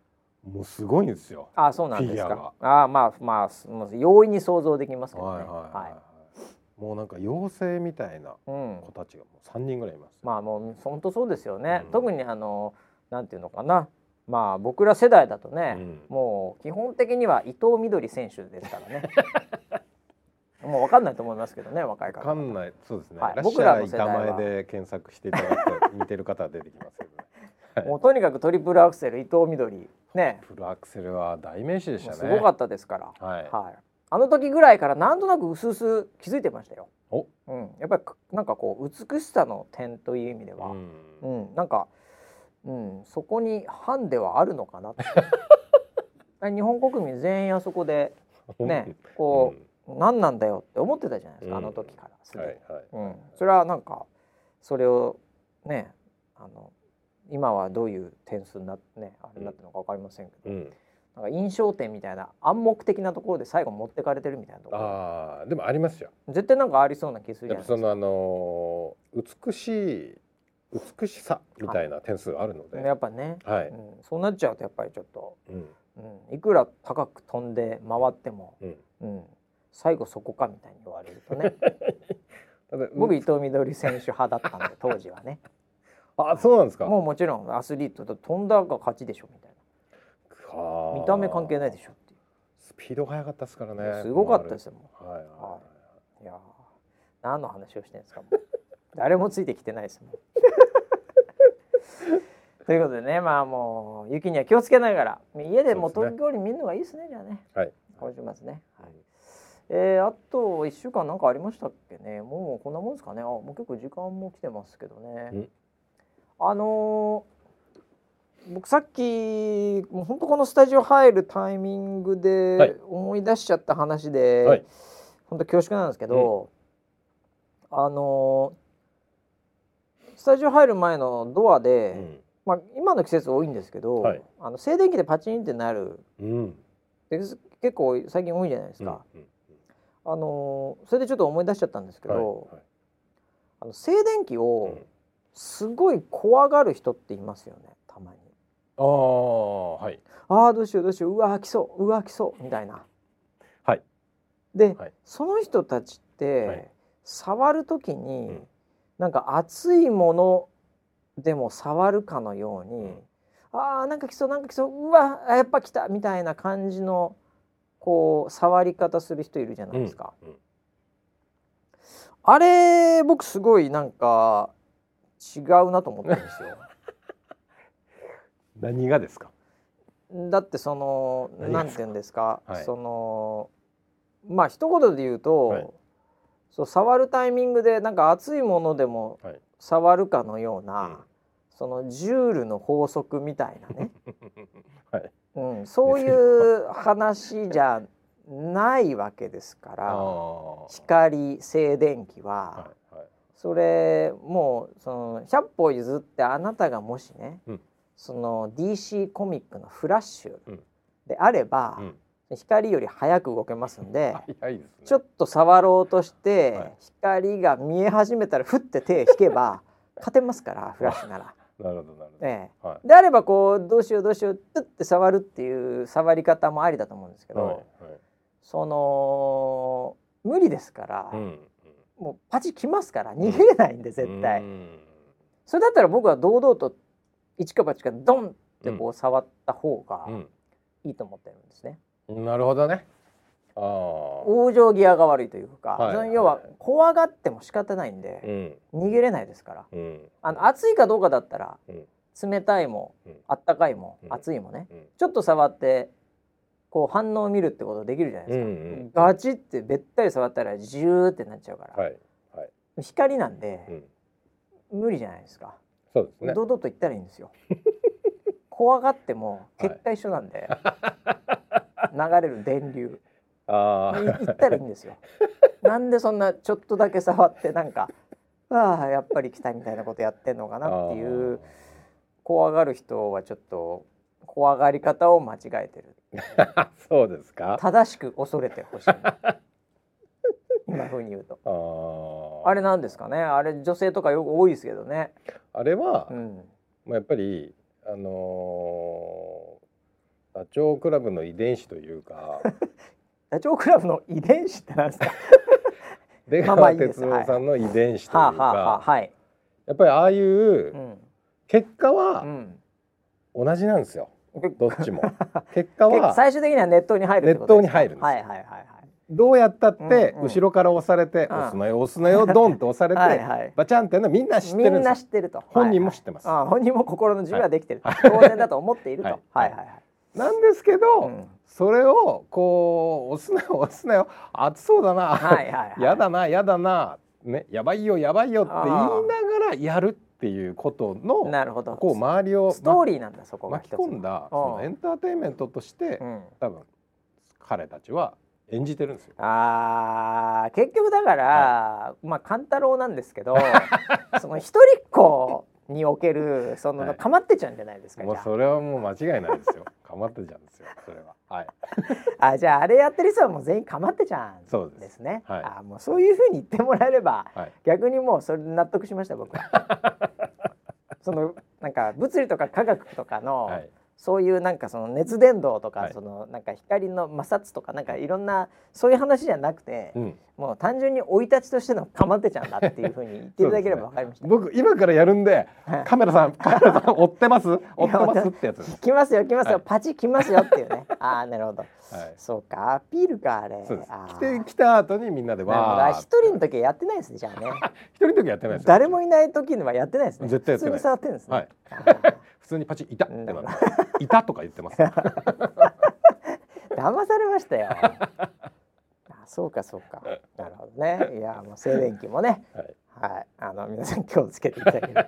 B: もうすごいんですよ。
A: あそうなんですか。あまあまあ容易に想像できますけどね。
B: はいはいはい、
A: はい。
B: もうなんか妖精みたいな
A: うん。
B: 子たちがもう三人ぐらいいますよ。
A: まあもう本当そうですよね、
B: うん。
A: 特にあのなんていうのかな。まあ僕ら世代だとね、
B: うん。
A: もう基本的には伊藤みどり選手ですからね もう分かんないと思いますけどね若い方。
B: わかんない。そうですね、
A: はい。僕らの世代は。
B: 前で検索していただくと似てる方は出てきますけどね。は い
A: もうとにかくトリプルアクセル伊藤みどりね。
B: プルアクセルは代名詞でしたね。
A: すごかったですから、
B: はい、
A: はい、あの時ぐらいからなんとなく薄々気づいてましたよ。
B: お。
A: うん、やっぱりなんかこう美しさの点という意味では、
B: うん。
A: うん、なんか、うん、そこにハンデはあるのかなって。日本国民全員あそこでね こう、何なんだよって思ってたじゃないですか、
B: うん。
A: あの時から。す
B: うん
A: でに、うん、それはなんかそれをねあの今はどういう点数になってねあれになってるのか分かりませんけど、
B: うん、
A: なんか印象点みたいな暗黙的なところで最後持ってかれてるみたいなところ。
B: ああでもありますよ。
A: 絶対なんかありそうな気するじ
B: や
A: ゃないですか。
B: そのあのー美しい美しさみたいな点数あるので、
A: やっぱね、
B: はい、
A: うん、そうなっちゃうとやっぱりちょっと、
B: うん。
A: うん、いくら高く飛んで回っても、
B: うん、
A: うん、最後そこかみたいに言われるとね。僕伊藤みどり選手派だったんで当時はね。
B: あそうなんですか？
A: もうもちろんアスリートと飛んだが勝ちでしょみたい
B: はあ。
A: な見た目関係ないでしょってい
B: スピードが速かったですからね。
A: うすごかったですよも
B: はいはい、
A: うい。やー何の話をしてるんですか 誰もついてきてないですもんということでねまあもう雪には気をつけながら。家でも東京に見るのがいいですねじゃあね。
B: はい。
A: 今週末ね、はいえー、あと1週間なんかありましたっけね？もうこんなもんですかね？あもう結構時間も来てますけどね。
B: うん。
A: あのー僕さっきもう本当このスタジオ入るタイミング
B: は
A: で
B: い。
A: 思い出しちゃった話で、
B: はい。
A: 本当恐縮なんですけど、あのースタジオ入る前のドアで、
B: うん。
A: まあ、今の季節多いんですけど、
B: はい。
A: あの静電気でパチンってなる
B: うん。
A: です。結構最近多いじゃないですか。
B: うん
A: あのーそれでちょっと思い出しちゃったんですけ
B: うん
A: ど、
B: はい。
A: あの静電気
B: はい
A: をすごい怖がる人っていますよねたまに。
B: ああはい。
A: ああどうしようどうしよううわー来そううわー来そうみたいな。
B: はい。
A: で、
B: はい。
A: その人たちって、
B: はい。
A: 触る時に、
B: うん。
A: なんか熱いものでも触るかのように、
B: ん。
A: あーなんか来そうなんか来そううわーやっぱ来たみたいな感じのこう触り方する人いるじゃないですか。
B: うんうん。
A: あれ僕すごいなんか違うなと思ってるんですよ。
B: 何がですか？
A: だってその
B: 何
A: て言うんですか、
B: はい。
A: そのまあ一言で言うと、
B: はい。
A: そう触るタイミングでなんか熱いものでも
B: はい。
A: 触るかのような、
B: うん。
A: そのジュールの法則みたいなね、
B: はい
A: うん、そういう話じゃないわけですから光静電気は、
B: はいはい。
A: それもうその100歩譲ってあなたがもしね、
B: うん。
A: その DC コミックのフラッシュ
B: うん
A: であれば、
B: うん。
A: 光より早く動けますんで、
B: ね。
A: ちょっと触ろうとして、
B: はい。
A: 光が見え始めたらふって手引けば勝てますからフラッシュなら。
B: なるほどなるほど、
A: ええ。
B: はい。
A: であればこうどうしようどうしようってって触るっていう触り方もありだと思うんですけど、
B: はいはい。
A: その無理ですから、
B: うん
A: もうパチきますから逃げれないんで絶対、
B: うん。
A: それだったら僕は堂々と一か八かドンってこう触った方がいいと思ってるんですね、
B: うんなるほどね
A: 往生際が悪いというか、
B: はい
A: その要は怖がっても仕方ないん
B: う
A: で、
B: ん。
A: 逃げれないですから。
B: うん。
A: あの暑いかどうかだったら、
B: うん。
A: 冷たいも
B: うん。
A: あったかいも、
B: うん。
A: 熱いもね
B: うん。
A: ちょっと触ってこう反応を見るってことできるじゃないですか、
B: うんうん
A: ガチってべったり触ったらジューってなっちゃうから、
B: はいはい。
A: 光なんで
B: う、ん。
A: 無理じゃないですか、
B: そうですね。
A: 堂々と言ったらいいんですよ。怖がっても結果一緒なんで、流れる電流
B: あ
A: い言ったらいいんですよ。なんでそんなちょっとだけ触ってなんかああやっぱり来たみたいなことやってんのか
B: あ
A: なっていう怖がる人はちょっと怖がり方を間違えてる。
B: そうですか？
A: 正しく恐れてほしい。今風に言うと。
B: あ
A: あれなんですかね？あれ女性とかよく多いですけどね。
B: あれは、
A: うん。
B: まあ、やっぱりあのーダチョウ倶楽部の遺伝子というか
A: ダチョウ倶楽部の遺伝子ってなんですか？
B: 出川哲朗さんの遺伝子というか。
A: はい、
B: やっぱりああいううん。結果
A: う
B: は
A: ん、
B: 同じなんですよ。
A: 結
B: どっちも。結果
A: 構
B: は
A: 最終的には熱湯に入るってことですか？
B: 熱湯に入るんですよ。
A: はいはいはいはい。
B: どうやったって
A: うんうん。
B: 後ろから押されて
A: うん。
B: 押すなよ押すなよ ドンと押されて
A: はいはい。
B: バチャンっていうのはみんな知って
A: みん
B: るんですよ。
A: な知ってると。
B: 本人も知ってます。
A: はいはいあ本人も心の準備はできてる、
B: はい。
A: 当然だと思っていると、
B: は
A: はいい、はいはい。
B: なんですけど、
A: うん
B: それをこう押すなよ押すなよ。熱そうだな、
A: はいはいはい。
B: やだなやだな。ねやばいよやばいよって言いながらやるっていうことの
A: なるほど。
B: こう周りを
A: ストーリーなんだそこが
B: 巻き込んだそのエンターテインメントとして
A: うん、
B: 多分彼たちは演じてるんですよ。
A: あー結局だから、まあ勘太郎なんですけど その一人っ子におけるその、
B: はい。
A: かまってちゃうんじゃないですか。
B: もうそれはもう間違いないですよ。かまってちゃんですよそれは。はい。
A: ああじゃああれやってる人はもう全員かまってちゃ
B: うです
A: です。ね。
B: はい。
A: あもうそういうふうに言ってもらえれば、
B: はい。
A: 逆にもうそれで納得しました僕は。そのなんか物理とか科学とかの、
B: はい
A: そういうなんかその熱伝導とか、
B: はい。
A: そのなんか光の摩擦とかなんかいろんなそういう話じゃなくて、
B: うん。
A: もう単純に生い立ちとしてのかまってちゃんだっていうふうに言っていただければわかりました。
B: 僕今からやるんで
A: はい。
B: カメラさん カメラさん追ってます？追ってます？ってやつ
A: 来ますよ来ますよ、
B: はい。
A: パチ来ますよっていうね。ああなるほど。
B: はい。
A: そうかアピールかあれ。
B: そうです。
A: あー。
B: 来て来た後にみんなでわー
A: あ一人の時はやってないですねじゃあね。
B: 一人の時やってないですよ
A: 誰もいない時にはやってないですね。
B: 絶対やってない。
A: 普通に触ってるんですね、
B: はい通にパチいたって
A: うん。
B: なっていたとか言ってます。
A: 騙されましたよ。あそうかそうか。なるほどね。いやもう静電気もね。
B: はい。
A: はい。あの皆さん気をつけていただければ。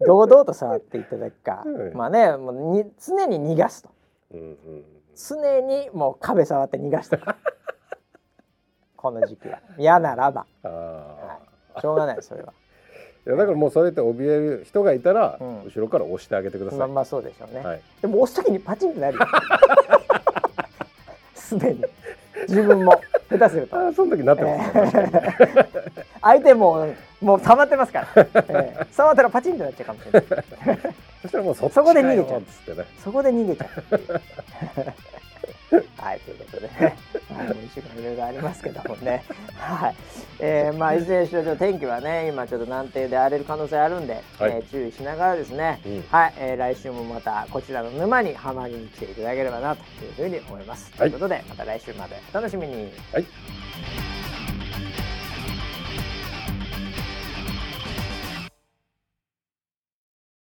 A: 堂々と触っていただくか、
B: うん
A: まあねもうに常に逃がすと。
B: うんうん
A: 常にもう壁触って逃がしてこの時期は。嫌ならば。
B: あ
A: しょうがないそれは。
B: ーいやだからもうそうやって怯える人がいたら
A: うん。
B: 後ろから押してあげてください。
A: まあまあそうでしょうね、
B: はい。
A: でも押す時にパチンってなるよ。すでに。自分も。下手すると。
B: その時なってますね。確かにね。
A: 相手ももう溜まってますから、ええ触ったらパチンってなっちゃうかもしれない。
B: そしたらもうそ
A: こで逃げちゃう。そこで逃げちゃう はいということでね、はい、もう一週間いろいろありますけどもね。はい、えー、まあいずれにしろ天気はね今ちょっと南底で荒れる可能性あるんで、
B: はい
A: えー注意しながらですね、
B: うん。
A: はい、えー、来週もまたこちらの沼にハマりに来ていただければなというふうに思います、
B: はい
A: ということでまた来週までお楽しみに。
B: はい